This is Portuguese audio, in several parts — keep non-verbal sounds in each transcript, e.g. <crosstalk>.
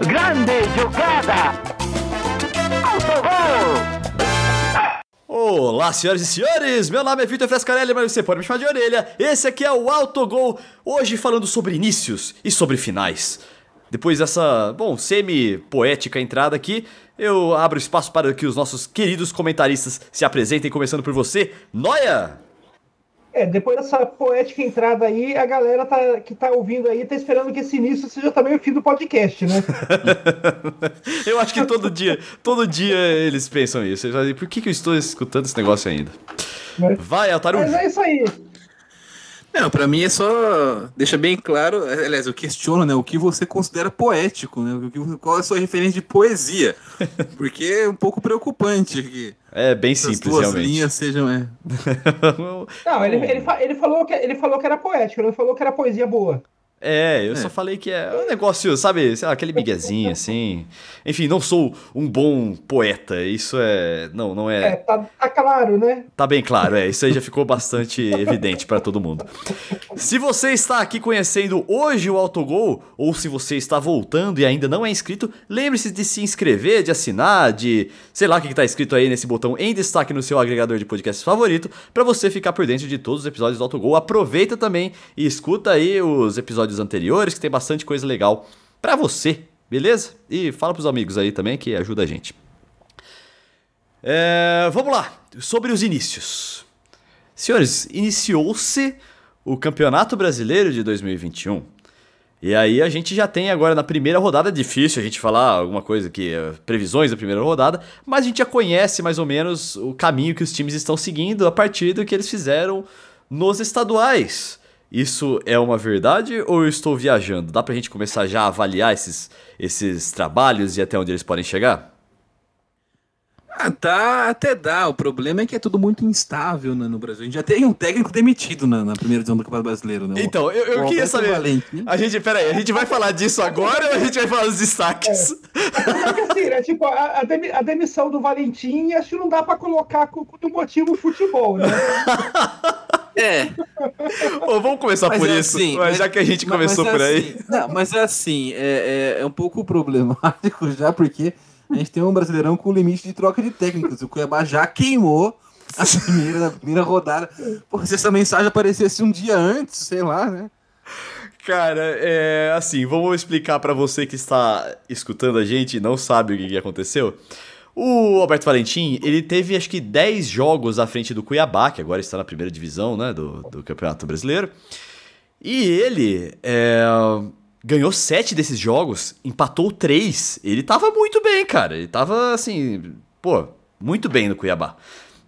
Grande jogada! Autogol! Olá, senhoras e senhores! Meu nome é Vitor Frescarelli, mas você pode me chamar de orelha. Esse aqui é o Autogol, hoje falando sobre inícios e sobre finais. Depois dessa, bom, semi-poética entrada aqui, eu abro espaço para que os nossos queridos comentaristas se apresentem, começando por você, Noia! É, depois dessa poética entrada aí, a galera tá, que tá ouvindo aí tá esperando que esse início seja também o fim do podcast, né? <laughs> eu acho que todo dia, todo dia eles pensam isso. Eles dizem, por que, que eu estou escutando esse negócio ainda? Vai, Altarujo! mas é isso aí. Não, pra mim é só. Deixa bem claro. Aliás, eu questiono, né? O que você considera poético, né? O que- Qual é a sua referência de poesia? <laughs> Porque é um pouco preocupante que É bem simples, duas realmente. linhas sejam. É. <laughs> Não, ele, ele, ele, falou que, ele falou que era poético, ele não falou que era poesia boa. É, eu É. só falei que é um negócio, sabe, sei lá, aquele miguezinho assim. Enfim, não sou um bom poeta, isso é. Não, não É, é. tá, tá claro, né? Tá bem claro, é. Isso aí já ficou bastante <laughs> evidente pra todo mundo. Se você está aqui conhecendo hoje o Autogol, ou se você está voltando e ainda não é inscrito, lembre-se de se inscrever, de assinar, de. sei lá o que está escrito aí nesse botão em destaque no seu agregador de podcasts favorito, pra você ficar por dentro de todos os episódios do Autogol. Aproveita também e escuta aí os episódios anteriores, que tem bastante coisa legal pra você, beleza? E fala pros amigos aí também que ajuda a gente. É, vamos lá, sobre os inícios. Senhores, iniciou-se o Campeonato Brasileiro de 2021. E aí a gente já tem agora na primeira rodada, é difícil a gente falar alguma coisa que previsões da primeira rodada, mas a gente já conhece mais ou menos o caminho que os times estão seguindo a partir do que eles fizeram nos estaduais. Isso é uma verdade ou eu estou viajando? Dá pra gente começar já a avaliar esses, esses trabalhos e até onde eles podem chegar? Ah, tá, até dá. O problema é que é tudo muito instável né, no Brasil. A gente já tem um técnico demitido na, na primeira divisão do Campeonato Brasileiro, né? Então, eu, eu queria saber. Valentim. A gente, peraí, a gente vai falar disso agora ou a gente vai falar dos destaques? É que assim, né? Tipo, a, a demi- a demissão do Valentim, acho que não dá pra colocar com, com o motivo futebol, né? <laughs> É, Ô, vamos começar Mas por é isso, assim, mas já que a gente Mas- começou mas por é aí. assim- não, mas é assim, é, é, é um pouco problemático já, porque a gente tem um brasileirão com limite de troca de técnicos. O Cuiabá já queimou a primeira, a primeira rodada. Pô, se essa mensagem aparecesse um dia antes, sei lá, né? Cara, é assim, vamos explicar pra você que está escutando a gente e não sabe o que, que aconteceu. O Alberto Valentim, ele teve acho que 10 jogos à frente do Cuiabá, que agora está na primeira divisão né, do, do Campeonato Brasileiro. E ele é, ganhou 7 desses jogos, empatou 3. Ele tava muito bem, cara. Ele tava assim, pô, muito bem no Cuiabá.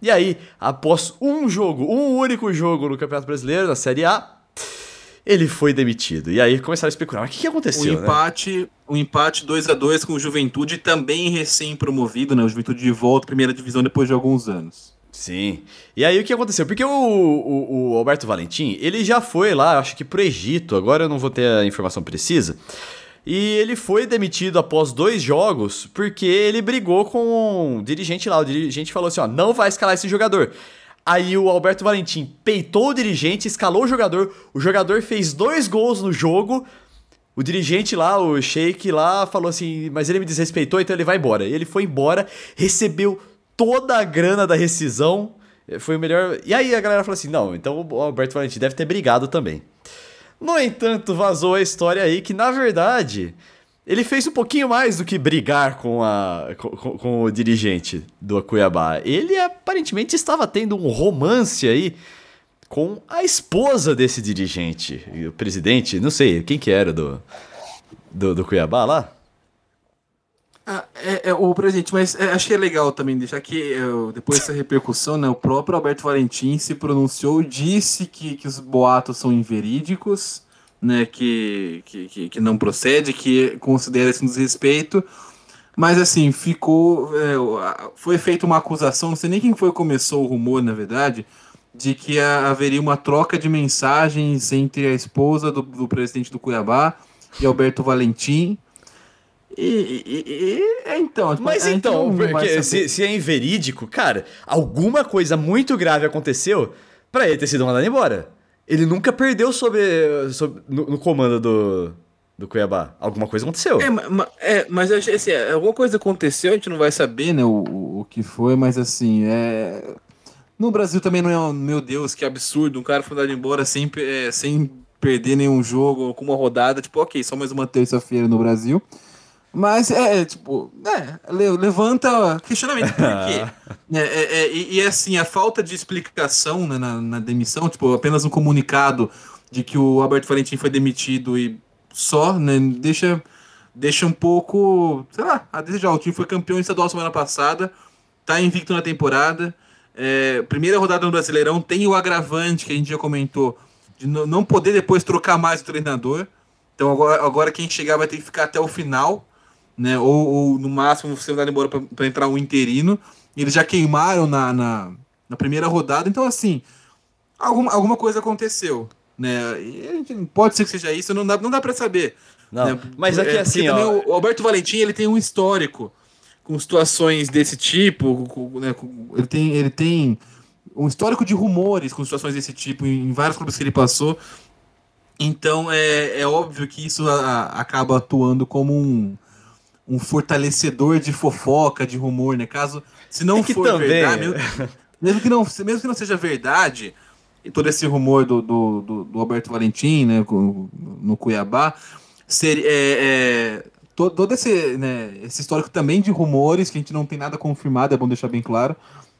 E aí, após um jogo, um único jogo no Campeonato Brasileiro, na Série A, ele foi demitido. E aí começaram a especular, mas o que, que O aconteceu, né? empate, o empate 2 a 2 com o Juventude, também recém-promovido, né? O Juventude de volta à primeira divisão depois de alguns anos. Sim. E aí o que aconteceu? Porque o, o, o Alberto Valentim, ele já foi lá, acho que pro Egito, agora eu não vou ter a informação precisa. E ele foi demitido após dois jogos porque ele brigou com o dirigente lá. O dirigente falou assim: ó, não vai escalar esse jogador. Aí o Alberto Valentim peitou o dirigente, escalou o jogador. O jogador fez dois gols no jogo. O dirigente lá, o Sheik lá, falou assim: Mas ele me desrespeitou, então ele vai embora. E ele foi embora, recebeu toda a grana da rescisão. Foi o melhor. E aí a galera falou assim: Não, então o Alberto Valentim deve ter brigado também. No entanto, vazou a história aí que, na verdade, ele fez um pouquinho mais do que brigar com, a, com, com- o dirigente do Cuiabá. Ele aparentemente estava tendo um romance aí com a esposa desse dirigente. O presidente, não sei, quem que era do, do, do Cuiabá lá? Ah, é, é, o presidente, mas é, que é legal também deixar que é, o- depois dessa repercussão, né, o próprio Alberto Valentim se pronunciou, disse que, que os boatos são inverídicos, né, que, que, que, não procede, que considera esse um desrespeito, mas assim, ficou. é, foi feita uma acusação, não sei nem quem foi que começou o rumor, na verdade, de que haveria uma troca de mensagens entre a esposa do, do presidente do Cuiabá e Alberto Valentim. E, e- e- então, Mas a gente então, porque se, se é inverídico, cara, alguma coisa muito grave aconteceu pra ele ter sido mandado embora. Ele nunca perdeu sobre, sobre- no, no comando do, do Cuiabá. Alguma coisa aconteceu. É, ma- é, mas assim, é, alguma coisa aconteceu, a gente não vai saber, né, o, o, o que foi, mas assim, é. No Brasil também não é, um- meu Deus, que absurdo, um cara foi mandado embora sem, é, sem perder nenhum jogo, com uma rodada, tipo, ok, só mais uma terça-feira no Brasil. Mas é, é, tipo, é, le- levanta questionamento por quê? <laughs> É, é, é, e, assim, a falta de explicação né, na, na demissão, tipo, apenas um comunicado de que o Alberto Valentim foi demitido e só, né, deixa, deixa um pouco, sei lá, a desejar. O time foi campeão estadual semana passada, tá invicto na temporada. é, primeira rodada no Brasileirão tem o agravante que a gente já comentou de não poder depois trocar mais o treinador. Então agora, agora quem chegar vai ter que ficar até o final, né? Ou, ou no máximo ser mandado embora para entrar um interino. Eles já queimaram na, na, na primeira rodada, então assim, alguma, alguma coisa aconteceu. Né? E pode ser que seja isso, não dá, não dá para saber. Não, né? mas aqui É, assim, ó. o Alberto Valentim ele tem um histórico com situações desse tipo, com- né, com- ele, tem, ele tem um histórico de rumores com situações desse tipo em, em vários clubes que ele passou. Então é, é óbvio que isso a- acaba atuando como um, um fortalecedor de fofoca, de rumor, né? Caso se não É for também- verdade, mesmo, mesmo que não, mesmo que não seja verdade, e todo esse rumor do, do, do, do Alberto Valentim, né, no Cuiabá, seria, é, é, to- todo esse, né, esse histórico também de rumores, que a gente não tem nada confirmado, é bom deixar bem claro,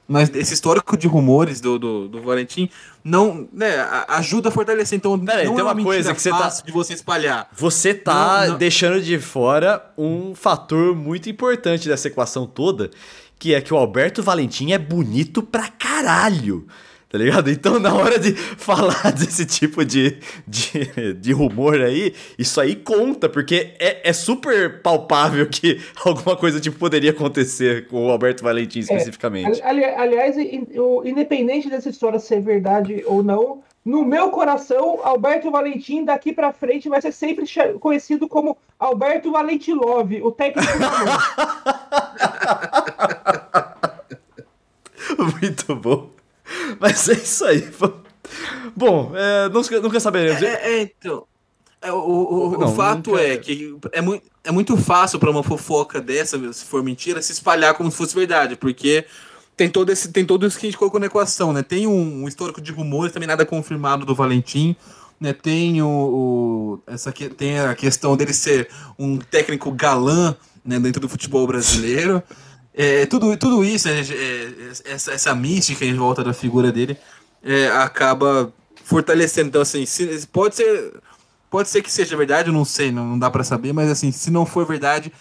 mas esse histórico de rumores do, do, do Valentim não, né, ajuda a fortalecer. Então, não tem é uma mentira coisa que você tá- de você espalhar. Você tá Não, não. deixando de fora um fator muito importante dessa equação toda, que é que o Alberto Valentim é bonito pra caralho. Tá ligado? Então, na hora de <laughs> falar desse tipo de, de, de rumor aí, isso aí conta, porque é, é super palpável que <laughs> alguma coisa tipo poderia acontecer com o Alberto Valentim especificamente. Ali- aliás, independente dessa história ser verdade ou não, no meu coração, Alberto Valentim daqui pra frente vai ser sempre conhecido como Alberto Valentilove, o técnico do. <laughs> Muito bom. <laughs> Mas é isso aí. Bom, é, nunca, nunca saberemos. É, é, então. é, o, o, o Não, fato nunca- é que é, mui- é muito fácil para uma fofoca dessa, se for mentira, se espalhar como se fosse verdade, porque tem todo esse tem todo isso que a gente colocou na equação, né? Tem um, um histórico de rumores, também nada confirmado do Valentim, né? Tem o, o- essa que tem a questão dele ser um técnico galã, né, dentro do futebol brasileiro. <laughs> É, tudo, tudo isso, é, é, essa, essa mística em volta da figura dele, é, acaba fortalecendo. Então, assim, se- pode ser pode ser que seja verdade, eu não sei, não, não dá pra saber, mas assim, se não for verdade,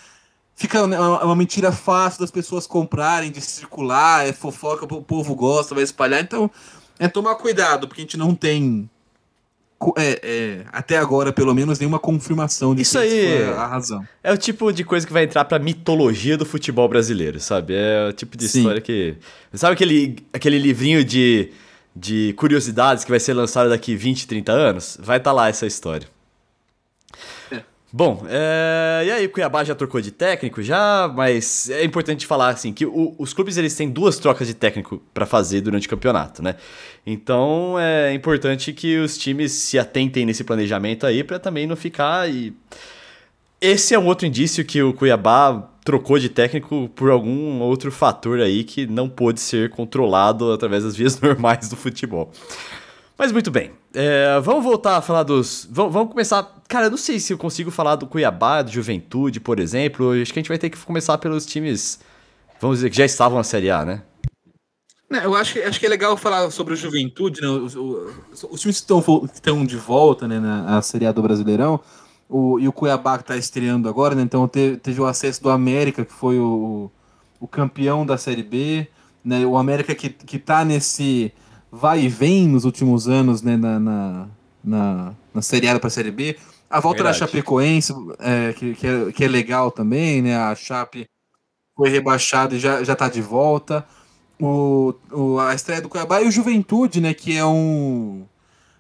fica uma, uma mentira fácil das pessoas comprarem, de circular, é fofoca, o povo gosta, vai espalhar. Então, é tomar cuidado, porque a gente não tem. É, é, até agora, pelo menos, nenhuma confirmação de Isso aí- a razão. É o tipo de coisa que vai entrar pra mitologia do futebol brasileiro, sabe? É o tipo de Sim. história que. Sabe aquele, aquele livrinho de, de curiosidades que vai ser lançado daqui 20, 30 anos? Vai estar lá essa história. Bom, é, e aí o Cuiabá já trocou de técnico já, mas é importante falar assim que o- os clubes eles têm duas trocas de técnico pra fazer durante o campeonato, né? Então é importante que os times se atentem nesse planejamento aí pra também não ficar e esse é um outro indício que o Cuiabá trocou de técnico por algum outro fator aí que não pôde ser controlado através das vias <laughs> normais do futebol. Mas muito bem. É, vamos voltar a falar dos. Vamos, vamos começar. Cara, eu não sei se eu consigo falar do Cuiabá, do Juventude, por exemplo. Acho que a gente vai ter que começar pelos times. Vamos dizer que já estavam na Série A, né? Né, eu acho que, acho que é legal falar sobre o Juventude, né? Os, os- os times que estão, que estão de volta né, na na Série A do Brasileirão, o, e o Cuiabá que está estreando agora, né? Então teve, teve o acesso do América, que foi o, o campeão da Série B, né? O América que, que tá nesse vai e vem nos últimos anos, né? Na, na, na, na Série A para a Série B. A volta Verdade. da Chapecoense, é, que, que, é, que é legal também, né? A Chape foi rebaixada e já, já tá de volta o, o- a estreia do Cuiabá e o Juventude, né? Que é um.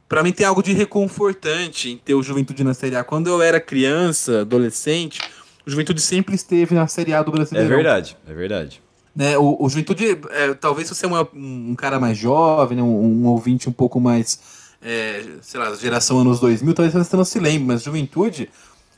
Pra mim tem algo de reconfortante em ter o Juventude na Série A. Quando eu era criança, adolescente, o Juventude sempre esteve na Série A do É Brasileirão. verdade, é verdade. Né? O, o Juventude, é, talvez você é um cara mais jovem, né? um, um ouvinte um pouco mais, é, sei lá, geração anos 2000, talvez você não se lembre, mas Juventude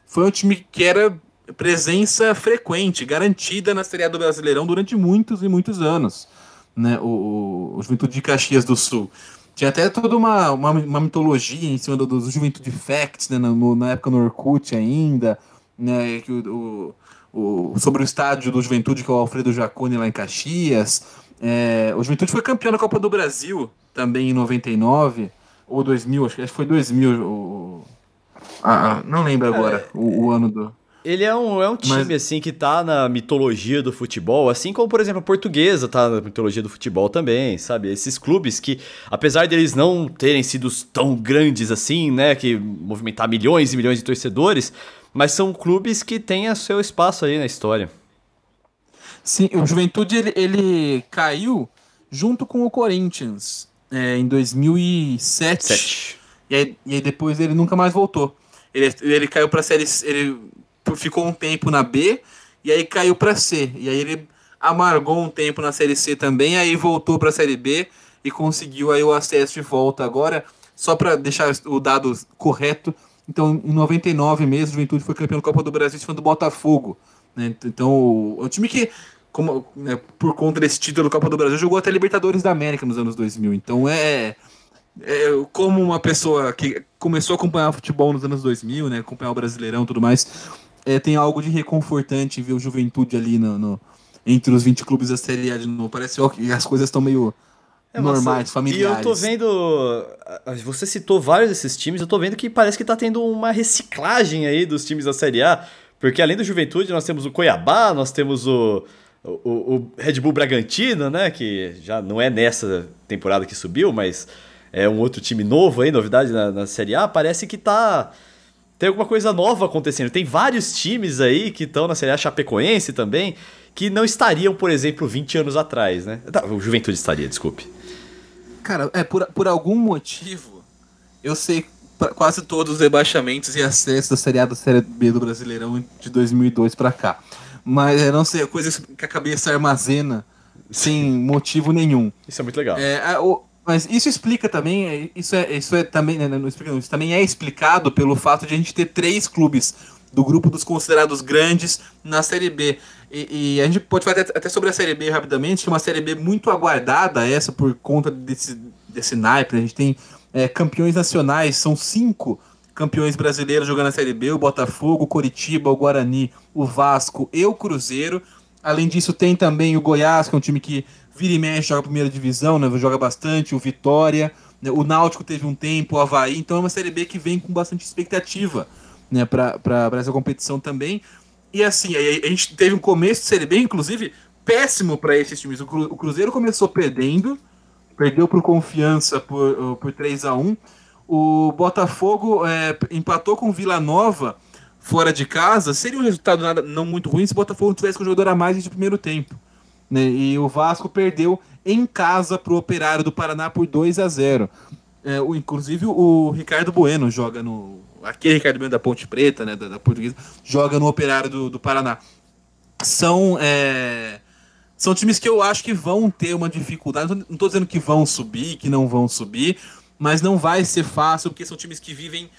foi um time que era presença frequente, garantida na Série A do Brasileirão durante muitos e muitos anos. Né? O, o Juventude de Caxias do Sul. Tinha até toda uma, uma, uma mitologia em cima do, do Juventude Facts, né? na, no, na época no Orkut ainda, né? que o, o, sobre o estádio do Juventude, que é o Alfredo Jacone lá em Caxias. É, o Juventude foi campeão da Copa do Brasil também em 99 ou 2000, acho que foi 2000. O, ah, não lembro agora é, o, o, ano do. Ele é um, é um time, Mas... assim, que tá na mitologia do futebol, assim como, por exemplo, a portuguesa tá na mitologia do futebol também, sabe? Esses clubes que, apesar deles não terem sido tão grandes assim, né, que movimentar milhões e milhões de torcedores, mas são clubes que têm o seu espaço aí na história. Sim, o Juventude, ele, ele caiu junto com o Corinthians é, em 2007. Sete. E aí, e aí depois ele nunca mais voltou. Ele, ele caiu pra série. Ele ficou um tempo na B e aí caiu para C. E aí ele amargou um tempo na Série C também, aí voltou para a Série B e conseguiu aí o acesso de volta agora. Só para deixar o dado correto, então em 99 mesmo, o Juventude foi campeão da Copa do Brasil em do Botafogo. Né? Então, o, o time que, como, né, por conta desse título da Copa do Brasil, jogou até Libertadores da América nos anos 2000. Então, é, é como uma pessoa que começou a acompanhar futebol nos anos 2000, né, acompanhar o Brasileirão e tudo mais, é, tem algo de reconfortante ver o Juventude ali no, no, entre os 20 clubes da Série A de novo. Parece que as coisas estão meio é, normais, familiares. E eu tô vendo. Você citou vários desses times, eu tô vendo que parece que tá tendo uma reciclagem aí dos times da Série A. Porque além do Juventude, nós temos o Cuiabá, nós temos o, o, o Red Bull Bragantino, né? Que já não é nessa temporada que subiu, mas é um outro time novo aí, novidade na, na Série A. Parece que tá tem alguma coisa nova acontecendo. Tem vários times aí que estão na Série A Chapecoense também, que não estariam, por exemplo, 20 anos atrás, né? Tá, o Juventude estaria, desculpe. Cara, é por, por algum motivo, eu sei quase todos os rebaixamentos e acessos da Série A da Série B do Brasileirão de 2002 para cá. Mas eu não sei, coisas que a cabeça armazena sem motivo nenhum. Isso é muito legal. É, o, mas isso explica também, isso é, isso é também, né, não explica, isso também é explicado pelo fato de a gente ter três clubes do grupo dos considerados grandes na Série B. E, e a gente pode falar até, sobre a Série B rapidamente, que é uma Série B muito aguardada, essa por conta desse, desse naipe. Né? A gente tem é, campeões nacionais, são cinco campeões brasileiros jogando na Série B: o Botafogo, o Coritiba, o Guarani, o Vasco e o Cruzeiro. Além disso, tem também o Goiás, que é um time que vira e mexe, joga a primeira divisão, né? Joga bastante, o Vitória, né? o Náutico teve um tempo, o Havaí, então é uma Série B que vem com bastante expectativa, né? Para essa competição também. E assim, a, gente teve um começo de Série B, inclusive, péssimo para esses times. O, Cru, o, Cruzeiro começou perdendo, perdeu por confiança por, por 3 a 1 O Botafogo é, empatou com Vila Nova fora de casa. Seria um resultado nada, não muito ruim se o Botafogo tivesse com o jogador a mais de primeiro tempo. Né? E o Vasco perdeu em casa para o Operário do Paraná por 2 a 0 é, o, Inclusive o Ricardo Bueno joga no. Aquele Ricardo Bueno da Ponte Preta, né, da, da Portuguesa, joga no Operário do, do Paraná. São. É, são times que eu acho que vão ter uma dificuldade. Não estou dizendo que vão subir, que não vão subir, mas não vai ser fácil, porque são times que vivem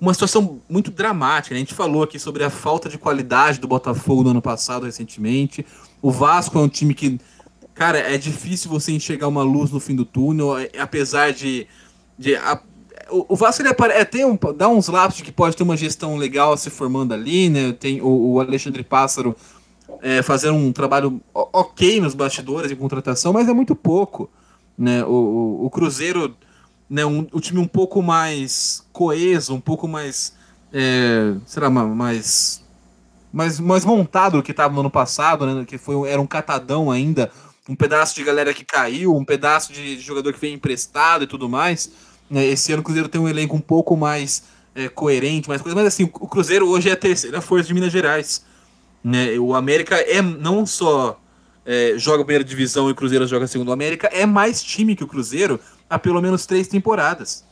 uma situação muito dramática. Né? A gente falou aqui sobre a falta de qualidade do Botafogo no ano passado, recentemente. O Vasco é um time que, cara, é difícil você enxergar uma luz no fim do túnel, é, apesar de. de a, o, Vasco ele é, tem um, dá uns lapsos de que pode ter uma gestão legal se formando ali, né? Tem o, o Alexandre Pássaro é, fazendo um trabalho ok nos bastidores de contratação, mas é muito pouco. Né? O, o, o Cruzeiro, né, um, o time um pouco mais coeso, um pouco mais. É, será mais mais, mais montado do que estava no ano passado, né? Que foi, era um catadão ainda, um pedaço de galera que caiu, um pedaço de jogador que veio emprestado e tudo mais. Né? Esse ano o Cruzeiro tem um elenco um pouco mais é, coerente, mais coisa, mas assim, o Cruzeiro hoje é a terceira força de Minas Gerais. Né? O América é não só é, joga primeira divisão e o Cruzeiro joga a segunda. O América é mais time que o Cruzeiro há pelo menos três temporadas.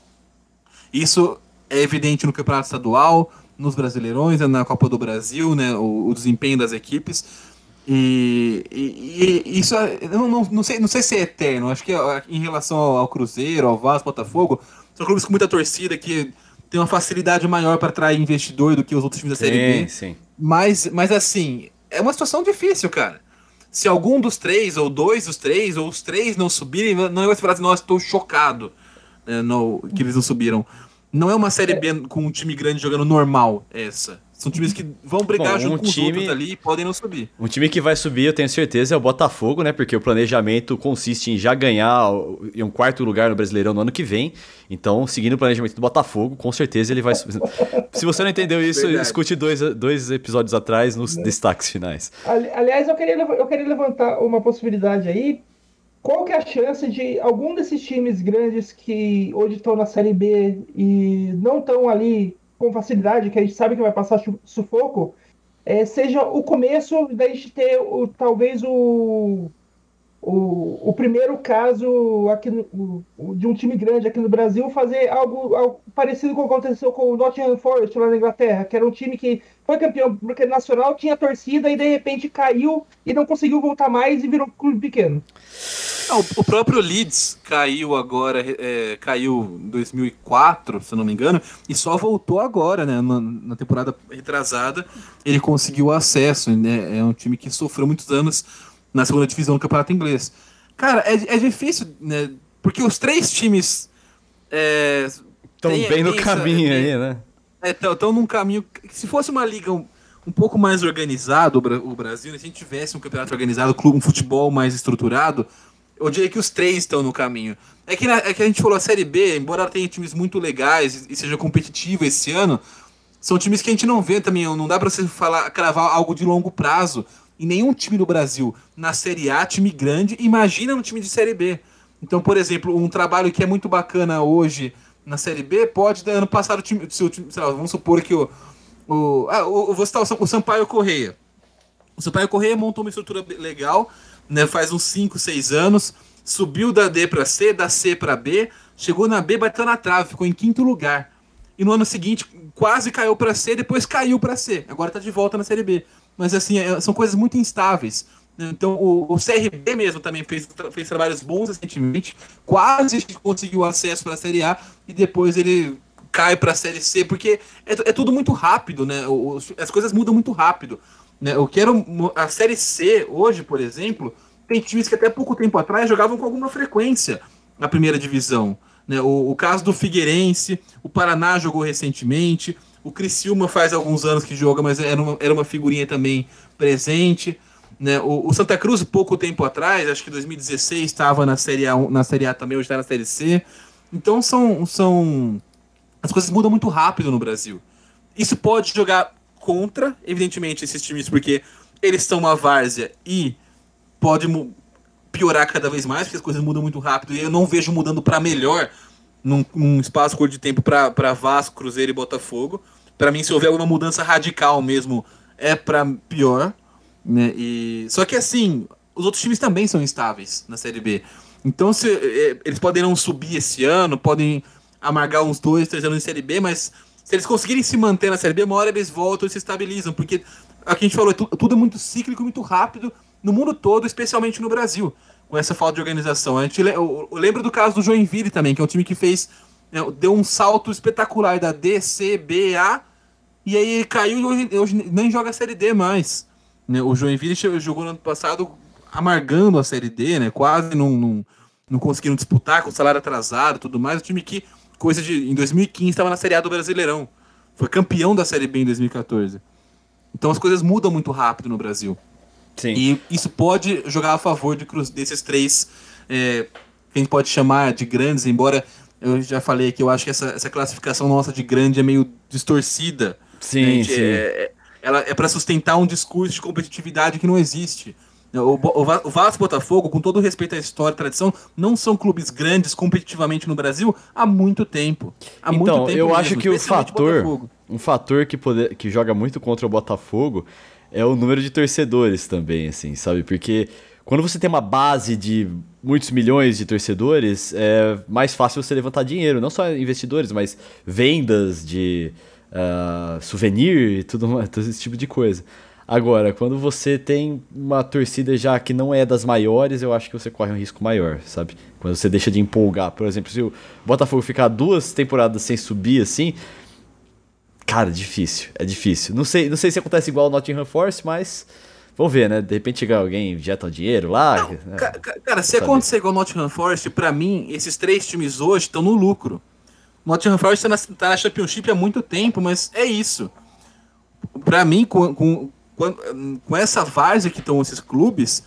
Isso é evidente no Campeonato Estadual, nos Brasileirões, na Copa do Brasil, né, o, o desempenho das equipes. E, e, e isso, não, não, não, sei, não sei se é eterno, acho que em relação ao, ao Cruzeiro, ao Vasco, Botafogo, são clubes com muita torcida que tem uma facilidade maior para atrair investidor do que os outros times da Série B. sim. Mas, mas assim, é uma situação difícil, cara. Se algum dos três, ou dois dos três, ou os três não subirem, não é vai falar assim, nossa, estou chocado né, no, que eles não subiram. Não é uma Série B com um time grande jogando normal, essa. São times que vão brigar Bom, junto um com os time- outros ali e podem não subir. Um time que vai subir, eu tenho certeza, é o Botafogo, né? Porque o planejamento consiste em já ganhar em um quarto lugar no Brasileirão no ano que vem. Então, seguindo o planejamento do Botafogo, com certeza ele vai. su- <laughs> Se você não entendeu isso, Verdade. escute dois, dois episódios atrás nos destaques finais. Ali- Aliás, eu queria, eu queria levantar uma possibilidade aí. Qual que é a chance de algum desses times grandes que hoje estão na Série B e não estão ali com facilidade, que a gente sabe que vai passar sufoco, é, seja o começo da gente ter o, talvez o, o, o primeiro caso aqui no- o- de um time grande aqui no Brasil fazer algo, algo parecido com o que aconteceu com o Nottingham Forest lá na Inglaterra, que era um time que foi campeão nacional, tinha torcida e de repente caiu e não conseguiu voltar mais e virou um clube pequeno. Ah, o, próprio Leeds caiu agora, é, caiu em 2004, se não me engano, e só voltou agora, né? Na, na temporada retrasada, ele conseguiu acesso, né? É um time que sofreu muitos anos na segunda divisão do Campeonato Inglês. Cara, é, é difícil, né? Porque os três times. É, Estão tem- bem no essa- caminho tem- aí, né? Estão num caminho. Se fosse uma liga um, um pouco mais organizada, o, o Brasil, né, se a gente tivesse um campeonato organizado, um clube, um futebol mais estruturado, eu diria que os três estão no caminho. É que, na- é que a gente falou, a Série B, embora ela tenha times muito legais e, e seja competitiva esse ano, são times que a gente não vê também. Não dá pra você falar, cravar algo de longo prazo em nenhum time do Brasil. Na Série A, time grande, imagina no time de Série B. Então, por exemplo, um trabalho que é muito bacana hoje na Série B pode, ano passado, o time, se o time lá, vamos supor que o. o, ah, o vou citar o Sam- o Sampaio Correia. O Sampaio Correia montou uma estrutura legal, né, faz uns 5, 6 anos, subiu da D para C, da C para B, chegou na B, bateu na trave, ficou em quinto lugar. E no ano seguinte quase caiu para C, depois caiu para C. Agora tá de volta na Série B. Mas assim, é- são coisas muito instáveis. Então o, o CRB mesmo também fez, fez trabalhos bons recentemente, quase conseguiu acesso para a Série A e depois ele cai para a Série C, porque é, é tudo muito rápido, né? As coisas mudam muito rápido. Né? Eu quero a Série C hoje, por exemplo, tem times que até pouco tempo atrás jogavam com alguma frequência na primeira divisão. Né? O, o caso do Figueirense, o Paraná jogou recentemente, o Criciúma faz alguns anos que joga, mas era uma, era uma figurinha também presente. Né? O, o Santa Cruz, pouco tempo atrás, acho que 2016, estava na Série A, na Série A também, hoje está na Série C. Então são, são. As coisas mudam muito rápido no Brasil. Isso pode jogar contra, evidentemente, esses times, porque eles são uma várzea e pode piorar cada vez mais, porque as coisas mudam muito rápido. E eu não vejo mudando para melhor num, num espaço curto de tempo para Vasco, Cruzeiro e Botafogo. Para mim, se houver alguma mudança radical mesmo, é para pior. Né? E... Só que assim, os outros times também são instáveis na Série B. Então, se, eh, eles podem não subir esse ano, podem amargar uns dois, três anos em Série B, mas se eles conseguirem se manter na Série B, uma hora eles voltam e se estabilizam, porque é o que a gente falou, é tu- tudo é muito cíclico, muito rápido no mundo todo, especialmente no Brasil, com essa falta de organização. A gente, eu, lembro do caso do Joinville também, que é um time que fez, né, deu um salto espetacular da D, C, B, A, e aí caiu e hoje, hoje nem joga a Série D mais. né? O Joinville jogou no ano passado amargando a Série D, né? Quase não, não, não conseguiram disputar com salário atrasado tudo mais. O time que, coisa de. Em 2015, estava na Série A do Brasileirão. Foi campeão da Série B em 2014. Então as coisas mudam muito rápido no Brasil. Sim. E isso pode jogar a favor de cruz, desses três é, que a gente pode chamar de grandes, embora eu já falei que eu acho que essa, essa classificação nossa de grande é meio distorcida. Sim, gente, sim. É, é- ela é para sustentar um discurso de competitividade que não existe. O, o, o Vasco Botafogo, com todo respeito à história e tradição, não são clubes grandes competitivamente no Brasil há muito tempo. Há muito Então, tempo eu mesmo, acho que o fator, Botafogo. um fator que, poder, que joga muito contra o Botafogo é o número de torcedores também, assim, sabe? Porque quando você tem uma base de muitos milhões de torcedores, é mais fácil você levantar dinheiro, não só investidores, mas vendas de ah, souvenir e tudo mais, todo esse tipo de coisa. Agora, quando você tem uma torcida já que não é das maiores, eu acho que você corre um risco maior, sabe? Quando você deixa de empolgar. Por exemplo, se o Botafogo ficar duas temporadas sem subir assim, Cara, difícil. É difícil. Não sei, não sei se acontece igual o Nottingham Forest, mas. Vamos ver, né? De repente chega alguém, injeta um dinheiro lá. Não, né? ca- ca- cara, se acontecer igual o Nottingham Forest, pra mim, esses três times hoje estão no lucro. O Nottingham Forest tá na, tá na Championship há muito tempo, mas é isso. Pra mim, com, com, com, essa várzea que estão esses clubes,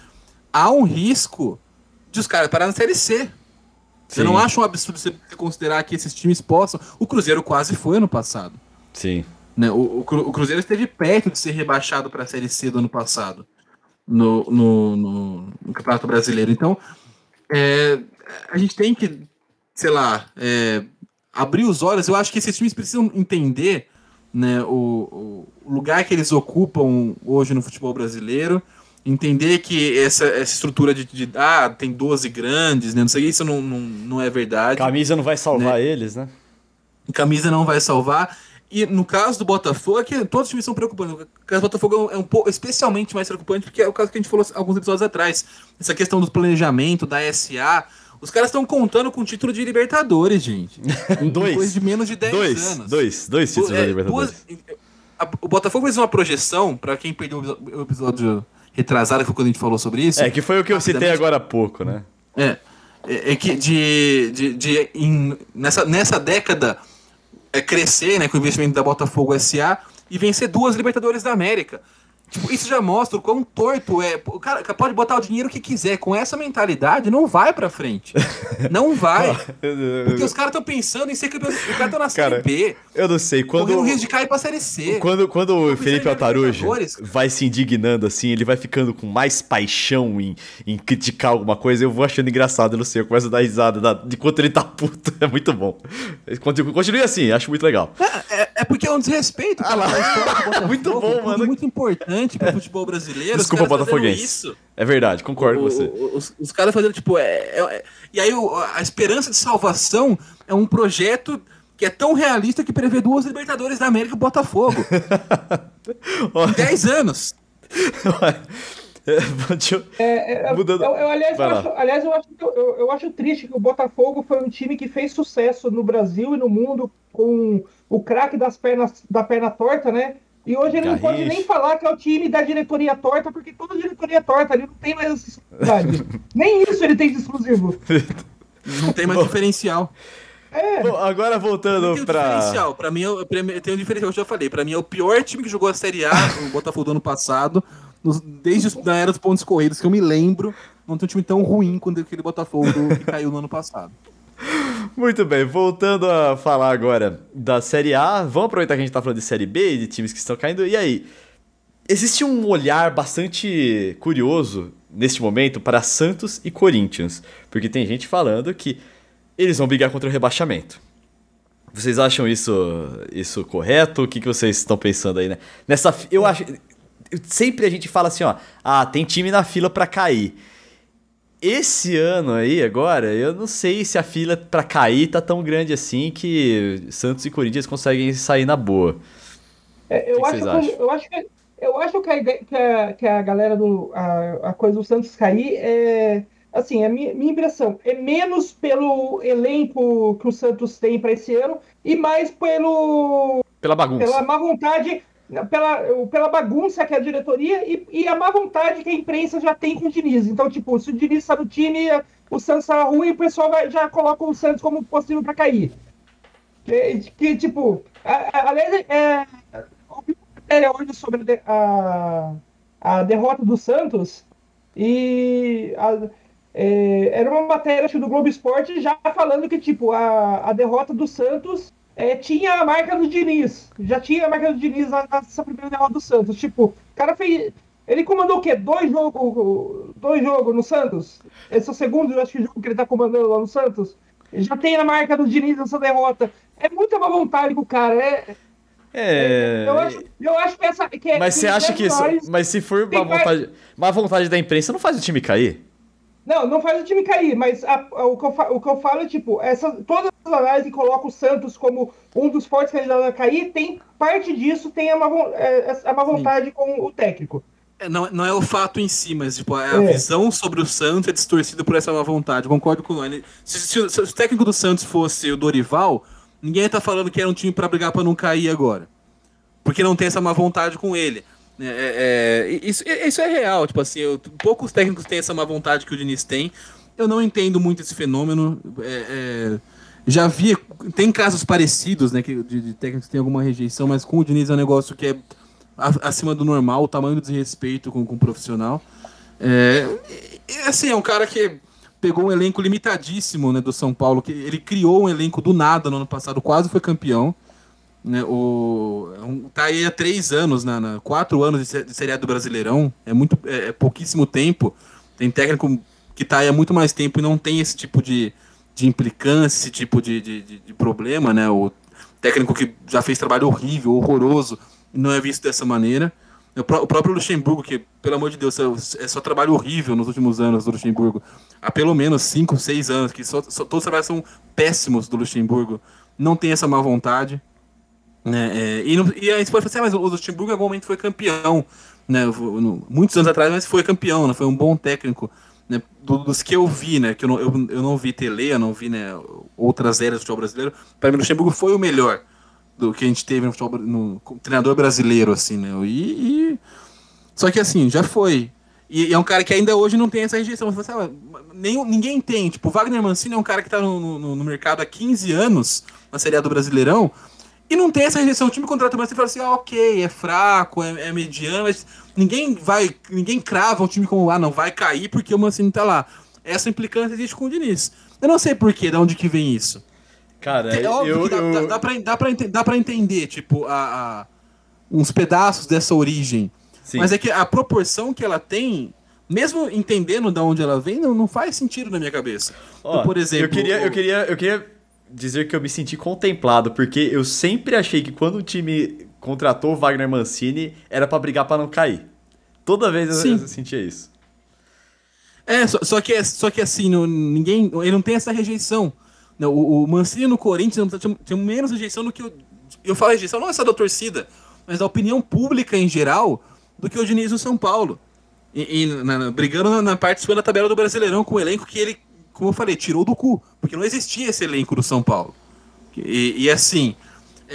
há um risco de os caras parar na Série C. Sim. não acho um absurdo você considerar que esses times possam. O Cruzeiro quase foi ano passado. Sim. né? O, o Cru- o Cruzeiro esteve perto de ser rebaixado para a Série C do ano passado no, no, no- no Campeonato Brasileiro. Então, é, a gente tem que, sei lá, é, abrir os olhos. Eu acho que esses times precisam entender né, o, o lugar que eles ocupam hoje no futebol brasileiro. Entender que essa, essa estrutura de, de ah, tem 12 grandes, né? Não sei, isso não, não, não é verdade Camisa não vai salvar eles, né? camisa não vai salvar. E no caso do Botafogo, é que todos os times são preocupantes. O caso do Botafogo é um pouco especialmente mais preocupante, porque é o caso que a gente falou alguns episódios atrás. Essa questão do planejamento, da SA. Os caras estão contando com o título de Libertadores, gente. Em <laughs> Dois. Coisa de menos de 10 Dois, anos. dois, dois títulos É, da Libertadores. duas- a- o Botafogo fez uma projeção, pra quem perdeu o episódio retrasado, que foi quando a gente falou sobre isso. É, que foi o que eu citei agora há pouco, né? É, é, é que de, de, de em- nessa, nessa década é crescer né, com o investimento da Botafogo SA e vencer duas Libertadores da América. Tipo, isso já mostra o quão torto é. O cara pode botar o dinheiro que quiser. Com essa mentalidade, não vai pra frente. Não vai. <laughs> Porque os caras estão pensando em ser campeão. Os caras estão na Série B. Eu não sei, quando. Correndo o risco de cair pra Série C. Quando, quando o Não Felipe Altarujo vai se indignando assim, ele vai ficando com mais paixão em, em criticar alguma coisa, eu vou achando engraçado, eu não sei, eu começo a dar risada da- de quanto ele tá puto, <laughs> é muito bom. Continue, assim, acho muito legal. É, é porque é um desrespeito. Ah lá. cara, a história do Botafogo, <laughs> Muito bom, tudo mano. Muito importante pro futebol brasileiro. Desculpa, Botafoguense. É verdade, concordo com O- você. o- Os, os caras fazendo, tipo, é, é- é- E aí o- a esperança de salvação é um projeto que é tão realista que prevê duas Libertadores da América e o Botafogo. <laughs> Em 10 anos. é, <laughs> eu- É, é, Mudando- eu, eu, aliás, eu acho, aliás, eu acho triste que o Botafogo foi um time que fez sucesso no Brasil e no mundo com o craque das pernas da perna torta, né? E hoje ele não pode nem falar que é o time da diretoria torta, porque toda diretoria torta ali não tem mais essa exclusividade. <laughs> nem isso ele tem de exclusivo. Não tem mais diferencial. É, Bom, agora voltando tem um pra. diferencial. Pra mim, eu, pra mim, tem um diferencial, eu já falei. Pra mim é o pior time que jogou a Série A, <laughs> o Botafogo do ano passado. nos- desde os- da era dos pontos corridos, que eu me lembro, não tem um time tão ruim quanto aquele Botafogo que caiu no ano passado. Muito bem, voltando a falar agora da Série A, vamos aproveitar que a gente tá falando de Série B, de times que estão caindo. E aí, existe um olhar bastante curioso neste momento para Santos e Corinthians, porque tem gente falando que eles vão brigar contra o rebaixamento. Vocês acham isso, isso correto? O que, que vocês estão pensando aí, né? Nessa, eu acho, sempre a gente fala assim, ó, ah, tem time na fila para cair. Esse ano aí, agora, eu não sei se a fila pra cair tá tão grande assim que Santos e Corinthians conseguem sair na boa. É, eu, que acho que, eu acho que eu acho que a, que a, que a galera do a, a coisa do Santos cair é assim, a minha, minha impressão é menos pelo elenco que o Santos tem para esse ano e mais pelo Pela bagunça. pela má vontade pela, pela bagunça que é a diretoria e, e a má vontade que a imprensa já tem com o Diniz. Então, tipo, se o Diniz está no time, o Santos tá ruim, o pessoal vai, já coloca o Santos como possível para cair. Que, que, tipo, a- a- aliás, é, matéria hoje sobre a, a derrota do Santos e a- é, era uma matéria acho, do Globo Esporte já falando que, tipo, a, a derrota do Santos é, tinha a marca do Diniz. Já tinha a marca do Diniz nessa primeira derrota do Santos. Tipo, o cara fez. Ele comandou o quê? Dois jogos dois jogos no Santos? Esse é o segundo, eu acho que, jogo que ele tá comandando lá no Santos. Já tem a marca do Diniz nessa derrota. É muita má vontade com o cara. É, É. eu, acho, eu acho que essa. Que, Mas você acha que isso. Mas se for má vontade, má vontade da imprensa, não faz o time cair? Não, não faz o time cair, mas a- a- o, que eu o que eu falo é, tipo, essa, todas que colocam o Santos como um dos fortes candidatos a cair, tem parte disso, tem a má, é, a má vontade com o técnico. É, não, não é o fato em si, mas tipo, a É. visão sobre o Santos é distorcida por essa má vontade. Concordo com o Luan. Se, se o- se o técnico do Santos fosse o Dorival, ninguém estar falando que era um time pra brigar pra não cair agora. porque não tem essa má vontade com ele. É, é, é isso, é, isso é real, tipo assim, eu, poucos técnicos têm essa má vontade que o Diniz tem. Eu não entendo muito esse fenômeno. É, já vi, tem casos parecidos, né, que, de, de, técnicos que têm alguma rejeição, mas com o Diniz é um negócio que é acima do normal, o tamanho do desrespeito com, com o profissional. É, assim, é um cara que pegou um elenco limitadíssimo né, do São Paulo, que ele criou um elenco do nada no ano passado, quase foi campeão. Né, o, é tá aí há três anos, na, na quatro anos de, de Série do Brasileirão, é, muito, é, é, pouquíssimo tempo. Tem técnico que tá aí há muito mais tempo e não tem esse tipo de, de implicância, esse tipo de, de, de problema, né? O técnico que já fez trabalho horrível, horroroso, não é visto dessa maneira. O, próprio Luxemburgo, que, pelo amor de Deus, é só trabalho horrível nos últimos anos do Luxemburgo. Há pelo menos 5, 6 anos, que só, só, todos os trabalhos são péssimos do Luxemburgo. Não tem essa má vontade. Né? É, e, e aí você pode falar assim, ah, mas o Luxemburgo em algum momento foi campeão. Né? Muitos anos atrás, mas foi campeão, né? foi um bom técnico. Né? Dos que eu vi, né? Que eu não, eu, eu não vi Tele, eu não vi né, outras eras do futebol brasileiro. Para mim, o Luxemburgo foi o melhor do que a gente teve no futebol no, treinador brasileiro, assim, né? E, e, Só que assim, já foi. E, e, é um cara que ainda hoje não tem essa rejeição. Você nem, ninguém tem. Tipo, o Wagner Mancini é um cara que tá no, no, no, mercado há 15 anos, na Série A do Brasileirão, e não tem essa rejeição. O time contrata o Mancini e fala assim, ah, ok, é fraco, é, é, mediano, mas ninguém vai, ninguém crava o time como, ah, não, vai cair porque o Mancini tá lá. Essa implicância existe com o Diniz. Eu não sei porquê, de onde que vem isso. Cara, é óbvio eu, que dá, eu... dá, dá, pra, dá, pra, dá pra entender, tipo, a, a, uns pedaços dessa origem. Sim. Mas é que a proporção que ela tem, mesmo entendendo de onde ela vem, não, não faz sentido na minha cabeça. Ó, então, por exemplo. Eu queria, eu, queria, eu queria dizer que eu me senti contemplado, porque eu sempre achei que quando o time contratou o Wagner Mancini, era para brigar para não cair. Toda vez eu, eu, sentia isso. É, só, só, que, é, só que assim, não, ninguém. Ele não tem essa rejeição. Não, o, o Mancini no Corinthians tinha, tinha menos rejeição do que o. Eu falo rejeição não é só da torcida, mas da opinião pública em geral, do que o Diniz no São Paulo. E, e na, brigando na, na parte da tabela do Brasileirão com o elenco que ele, como eu falei, tirou do cu. Porque não existia esse elenco do São Paulo. E, e assim.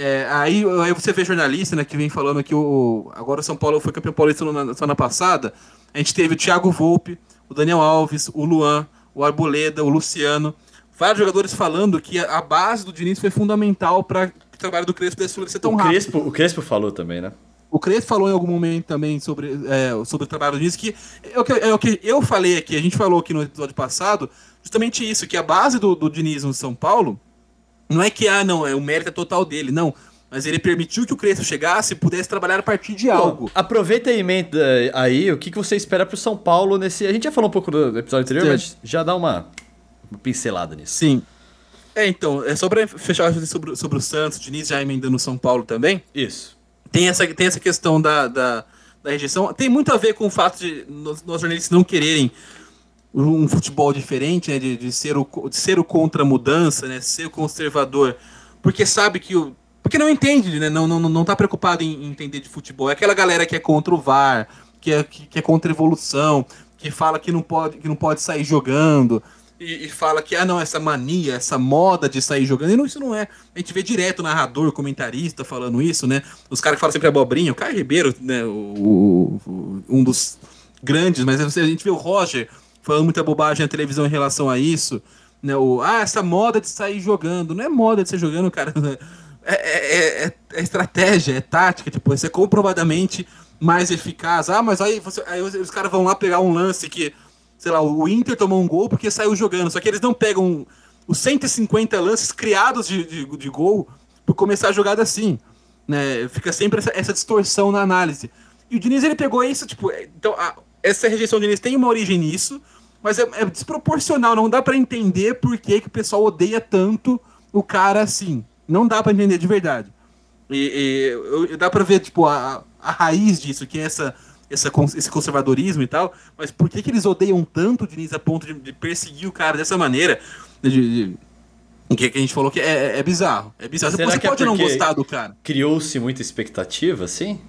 É, aí, aí você vê jornalista né, que vem falando que o, agora o São Paulo foi campeão paulista na semana passada. A gente teve o Thiago Volpe, o Daniel Alves, o Luan, o Arboleda, o Luciano vários jogadores falando que a base do Diniz foi fundamental para o trabalho do Crespo desse ser tão o rápido. Crespo, o Crespo falou também, né? O Crespo falou em algum momento também sobre, é, sobre o trabalho do Diniz, que é o que, é o que eu falei aqui, a gente falou aqui no episódio passado, justamente isso, que a base do, do Diniz no São Paulo não é que, ah, não, é o mérito é total dele, não. Mas ele permitiu que o Crespo chegasse e pudesse trabalhar a partir de algo. aproveita e emenda aí o que, que você espera pro São Paulo nesse. A gente já falou um pouco do episódio anterior, Sim. mas já dá uma uma pincelada nisso. Sim. É, então, é só pra fechar sobre, sobre o Santos, o Diniz já emendando o São Paulo também. Isso. Tem essa, tem essa questão da, da, da rejeição. Tem muito a ver com o fato de nós, nós jornalistas não quererem um futebol diferente, né, de, de, ser o, de ser o contra mudança, né, ser o conservador, porque sabe que o. Porque não entende, né, não, não, não tá preocupado em entender de futebol. É aquela galera que é contra o VAR, que é, que, que é contra a evolução, que fala que não pode, que não pode sair jogando e, e, fala que, ah, não, essa mania, essa moda de sair jogando. E não, isso não é. A gente vê direto narrador, comentarista falando isso, né? Os caras que falam sempre abobrinha, o Caio Ribeiro, né? O, o, um dos grandes, mas a gente vê o Roger falando muita bobagem na televisão em relação a isso. Né? O, ah, essa moda de sair jogando. Não é moda de sair jogando, cara. É, é, é, é estratégia, é tática. Tipo, isso é comprovadamente mais eficaz. Ah, mas aí, você, aí os caras vão lá pegar um lance que sei lá, o Inter tomou um gol porque saiu jogando. Só que eles não pegam os 150 lances criados de, de, de gol por começar a jogada assim. Né? Fica sempre essa, essa, distorção na análise. E o Diniz ele pegou isso, tipo, é, então a, essa rejeição do Diniz tem uma origem nisso, mas é, é desproporcional, não dá para entender por que, que o pessoal odeia tanto o cara assim. Não dá para entender de verdade. E, e dá para ver, tipo, a, a raiz disso, que é essa essa, esse conservadorismo e tal, mas por que, que eles odeiam tanto o Diniz a ponto de, de perseguir o cara dessa maneira? De, de, que, que a gente falou que é, é, é bizarro. É bizarro. Será você pode é não gostar do cara. Criou-se muita expectativa, assim?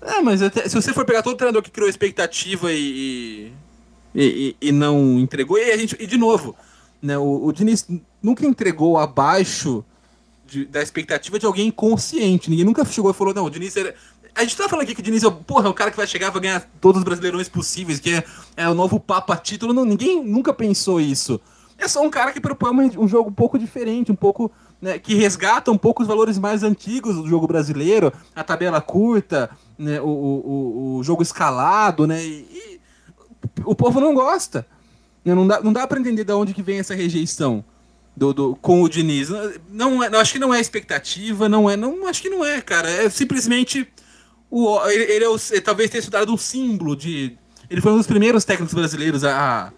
É, mas até, se você for pegar todo treinador que criou expectativa e, e, e, não entregou, e, a gente, e de novo, né, o, o Diniz nunca entregou abaixo de- da expectativa de alguém consciente. Ninguém nunca chegou e falou, não, o Diniz era. A gente tá falando aqui que o Diniz é, o- porra, é o cara que vai chegar, vai ganhar todos os brasileirões possíveis, que é, é o novo Papa título. Não, ninguém nunca pensou isso. É só um cara que propõe uma- um jogo um pouco diferente, um pouco. né, que resgata um pouco os valores mais antigos do jogo brasileiro, a tabela curta, né, o, o, o- jogo escalado, né? E o povo não gosta. Não dá, não dá para entender de onde que vem essa rejeição do, do- com o Diniz. Não, é- não, acho que não é expectativa, não é, não acho que não é, cara. É simplesmente o ele, ele é o- ele talvez tenha estudado um símbolo de ele foi um dos primeiros técnicos brasileiros a,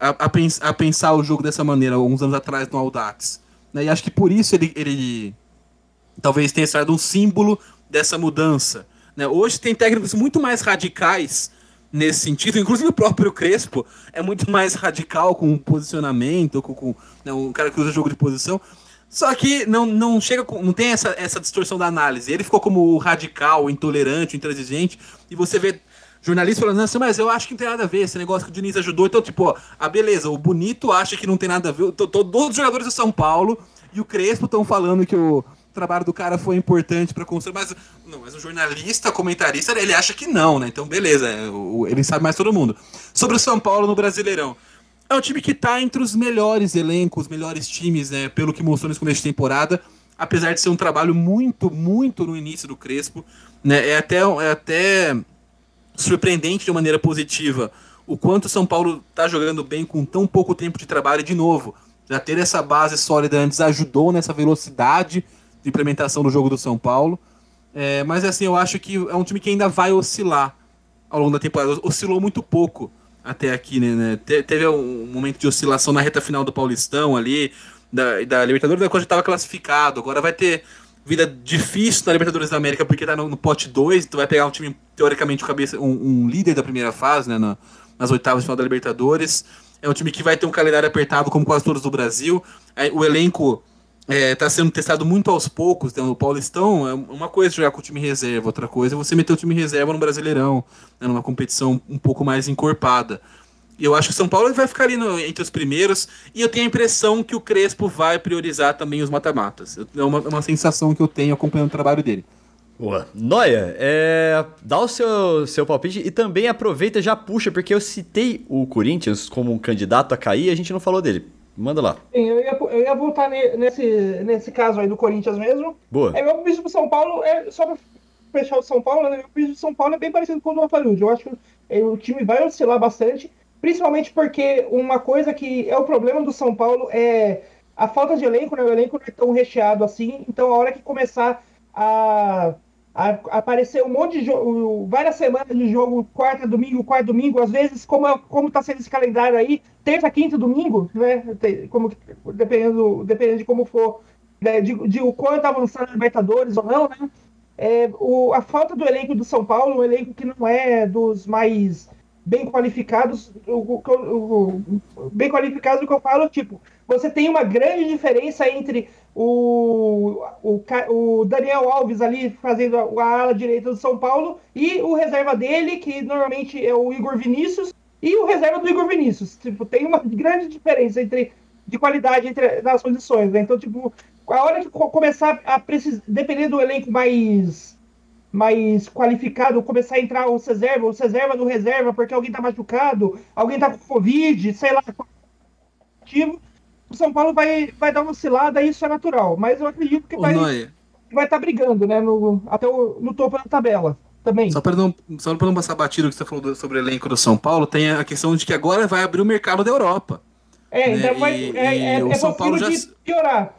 a, a, pens- a pensar o jogo dessa maneira, alguns anos atrás no Audax. né? E acho que por isso ele, ele talvez tenha estudado um símbolo dessa mudança. né? Hoje tem técnicos muito mais radicais nesse sentido, inclusive o próprio Crespo é muito mais radical com o posicionamento, com, com né, um cara que usa jogo de posição. Só que não, não chega com, não tem essa, essa distorção da análise. Ele ficou como o radical, o intolerante, o intransigente, e você vê jornalistas falando assim, mas eu acho que não tem nada a ver esse negócio que o Diniz ajudou. Então, tipo, ó, ah, beleza, o Bonito acha que não tem nada a ver. to- to- Todos os jogadores do São Paulo e o Crespo estão falando que o trabalho do cara foi importante para construir, mas não, mas o jornalista, comentarista, ele acha que não, né? Então, beleza, é, ele sabe mais todo mundo. Sobre o São Paulo no Brasileirão. É um time que tá entre os melhores elencos, os melhores times, né? Pelo que mostrou nesse começo de temporada. Apesar de ser um trabalho muito, muito no início do Crespo. Né? É, até, é até surpreendente de maneira positiva o quanto o São Paulo tá jogando bem com tão pouco tempo de trabalho. E, de novo, já ter essa base sólida antes ajudou nessa velocidade de implementação do jogo do São Paulo. É, mas assim, eu acho que é um time que ainda vai oscilar ao longo da temporada. Oscilou muito pouco até aqui, né? né? Te- Teve um momento de oscilação na reta final do Paulistão ali, da, da Libertadores, da qual já estava classificado. Agora vai ter vida difícil na Libertadores da América, porque tá no, no pote 2, tu vai pegar um time, teoricamente, cabeça, um, um líder da primeira fase, né? na- nas oitavas de final da Libertadores. É um time que vai ter um calendário apertado, como quase todos do Brasil. O elenco está sendo testado muito aos poucos. Então, o Paulistão é uma coisa jogar com o time reserva, outra coisa é você meter o time reserva no Brasileirão, né, numa competição um pouco mais encorpada. E eu acho que o São Paulo vai ficar ali no- entre os primeiros. E eu tenho a impressão que o Crespo vai priorizar também os mata-matas. É uma, uma sensação que eu tenho acompanhando o trabalho dele. Boa. Noia, é, dá o seu, seu palpite e também aproveita já puxa, porque eu citei o Corinthians como um candidato a cair e a gente não falou dele. Manda lá. Sim, eu ia, eu ia voltar ne- nesse, nesse caso aí do Corinthians mesmo. Boa. É, meu bicho pro São Paulo, é, só pra fechar o São Paulo, né, meu bicho do São Paulo é bem parecido com o do Aparude. Eu acho que é, o time vai oscilar bastante, principalmente porque uma coisa que é o problema do São Paulo é a falta de elenco, né? O elenco não é tão recheado assim, então a hora que começar a, a aparecer um monte de jogo, várias semanas de jogo, quarta, domingo, quarta, domingo, às vezes, como, é, como tá sendo esse calendário aí, terça, quinta, domingo, né? Como, dependendo, dependendo de como for, né, de, de o quanto avançar na Libertadores ou não, né? É, o, a falta do elenco do São Paulo, um elenco que não é dos mais bem qualificados, o- o- o- bem qualificados do que eu falo, tipo, você tem uma grande diferença entre o, o, o Daniel Alves ali fazendo a, a ala direita do São Paulo e o reserva dele, que normalmente é o Igor Vinícius, e o reserva do Igor Vinícius. Tipo, tem uma grande diferença entre de qualidade entre nas posições, né? Então, tipo, a hora que co- começar a precisar, dependendo do elenco mais mais qualificado, começar a entrar os reserva, os reserva do reserva, porque alguém tá machucado, alguém tá com Covid, sei lá, o São Paulo vai, vai dar uma oscilada, isso é natural. Mas eu acredito que Ô, vai Noia, vai estar brigando, né? No, até o, no topo da tabela também. Só para não, só pra não passar batido que você falou sobre o elenco do São Paulo, tem a questão de que agora vai abrir o mercado da Europa. É, então né, vai, e- é, é, e o é São Paulo já- de piorar.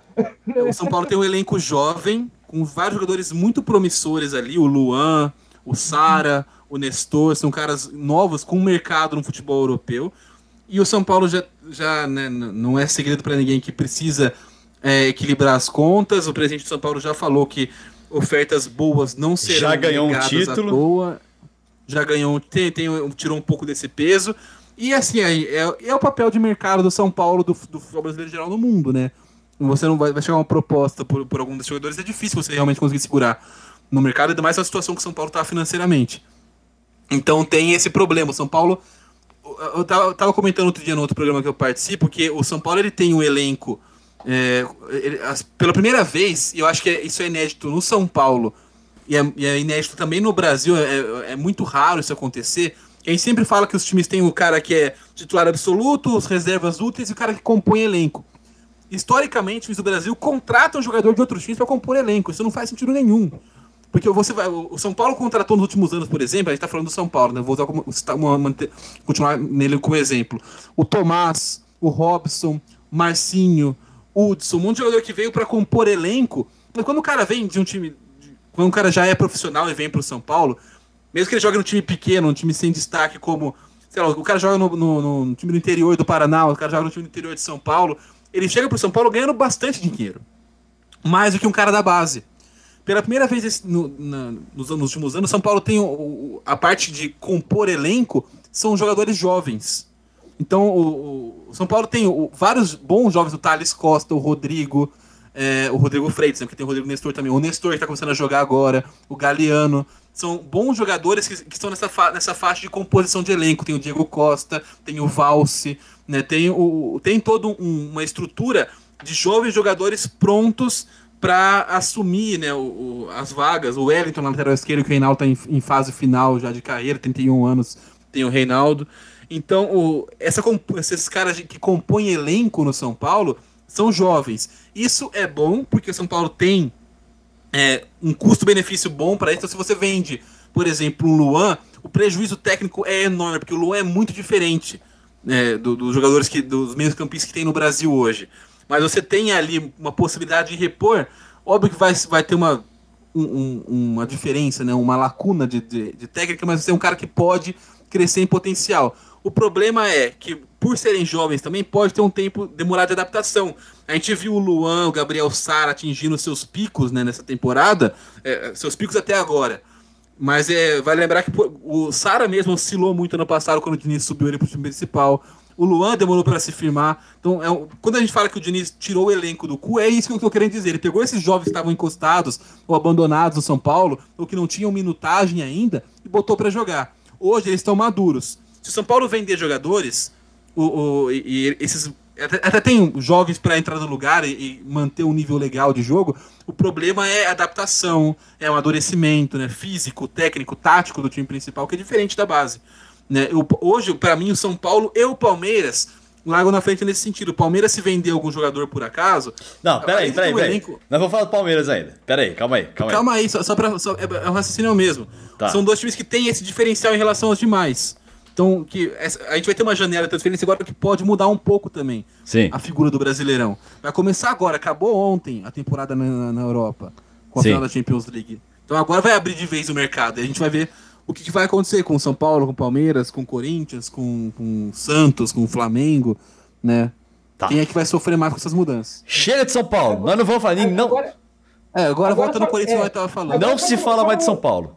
O São Paulo tem um elenco jovem, com vários jogadores muito promissores ali, o Luan, o Sara, o Nestor, são caras novos com mercado no futebol europeu. E o São Paulo já, já né, não é segredo para ninguém que precisa é, equilibrar as contas. O presidente do São Paulo já falou que ofertas boas não serão Já ganhou um título. toa. Já ganhou, tem, tem, tirou um pouco desse peso. E assim, aí, é, é o papel de mercado do São Paulo, do, do futebol brasileiro em geral no mundo, né? Você não vai, vai chegar uma proposta por, por algum desses jogadores, é difícil você realmente conseguir segurar no mercado, ainda mais na situação que o São Paulo está financeiramente. Então tem esse problema. O São Paulo. Eu tava, eu tava comentando outro dia no outro programa que eu participo, que o São Paulo ele tem um elenco É, ele- as- pela primeira vez, e eu acho que é- isso é inédito no São Paulo, e é, e é inédito também no Brasil, é, é muito raro isso acontecer. A gente sempre fala que os times têm o cara que é titular absoluto, os reservas úteis e o cara que compõe elenco. Historicamente, os do Brasil contratam jogador de outros times para compor elenco. Isso não faz sentido nenhum. Porque você vai. O São Paulo contratou nos últimos anos, por exemplo, a gente tá falando do São Paulo, né? Vou usar como, citar uma- manter- continuar nele como exemplo. O Tomás, o Robson, Marcinho, Hudson, um monte de jogador que veio para compor elenco. Mas quando o cara vem de um time. Quando o cara já é profissional e vem pro São Paulo, mesmo que ele jogue num time pequeno, um time sem destaque, como. Sei lá, o cara joga no, no- no time do interior do Paraná, o cara joga no time do interior de São Paulo, ele chega pro São Paulo ganhando bastante dinheiro. Mais do que um cara da base. Pela primeira vez esse- no- na- nos, nos últimos anos, São Paulo tem o- o- a parte de compor elenco, são jogadores jovens. Então, o, o- São Paulo tem vários bons jovens, o Thales Costa, o Rodrigo, é, o Rodrigo Freitas, né, tem o Rodrigo Nestor também, o Nestor que está começando a jogar agora, o Galeano. São bons jogadores que, que estão nessa, fa- nessa faixa de composição de elenco. Tem o Diego Costa, tem o Valse, né, tem, tem toda um- uma estrutura de jovens jogadores prontos para assumir né, o- o- as vagas. O Wellington na lateral esquerda, que o Reinaldo está em, em fase final já de carreira, 31 anos, tem o Reinaldo. Então, o- essa esses caras que compõem elenco no São Paulo são jovens. Isso é bom, porque o São Paulo tem é, um custo-benefício bom para isso. Então, se você vende, por exemplo, um Luan, o prejuízo técnico é enorme, porque o Luan é muito diferente né, do- dos jogadores que, dos meios campistas que tem no Brasil hoje. Mas você tem ali uma possibilidade de repor, óbvio que vai, vai ter uma, um- um- uma diferença, né, uma lacuna de, de- de técnica, mas você é um cara que pode crescer em potencial. O problema é que, por serem jovens também, pode ter um tempo demorado de adaptação. A gente viu o Luan, o Gabriel Sara atingindo seus picos né, nessa temporada, é, seus picos até agora. Mas é, vai lembrar que o Sara mesmo oscilou muito ano passado quando o Diniz subiu ele para o time principal. O Luan demorou para se firmar. Então, é um- quando a gente fala que o Diniz tirou o elenco do cu, é isso que eu tô querendo dizer. Ele pegou esses jovens que estavam encostados ou abandonados no São Paulo, ou que não tinham minutagem ainda, e botou para jogar. Hoje eles estão maduros. Se o São Paulo vender jogadores, o, o- e, e esses até, até tem jovens para entrar no lugar e, e manter um nível legal de jogo. O problema é adaptação, é amadurecimento, né, físico, técnico, tático do time principal, que é diferente da base. Né? O- hoje, para mim, o São Paulo e o Palmeiras largam na frente nesse sentido. O Palmeiras, se vender algum jogador por acaso. Não, peraí, Aí peraí, peraí. elenco- Nós vamos falar do Palmeiras ainda. Peraí, calma aí, calma aí. Calma aí, só, só pra. Só, é, é um raciocínio mesmo. Tá. São dois times que têm esse diferencial em relação aos demais. Então, que essa- a gente vai ter uma janela de transferência agora que pode mudar um pouco também Sim. a figura do Brasileirão. Vai começar agora, acabou ontem a temporada na, na Europa, com a Sim. final da Champions League. Então agora vai abrir de vez o mercado. E a gente vai ver o que, que vai acontecer com o São Paulo, com o Palmeiras, com o Corinthians, com, Santos, com o Flamengo, né? Tá. Quem é que vai sofrer mais com essas mudanças? Chega de São Paulo. Nós não vamos falar nem. Não, Agora, É, agora, Agora voltando ao só- Corinthians, é, nós tava falando. não se vamos- fala mais de São Paulo.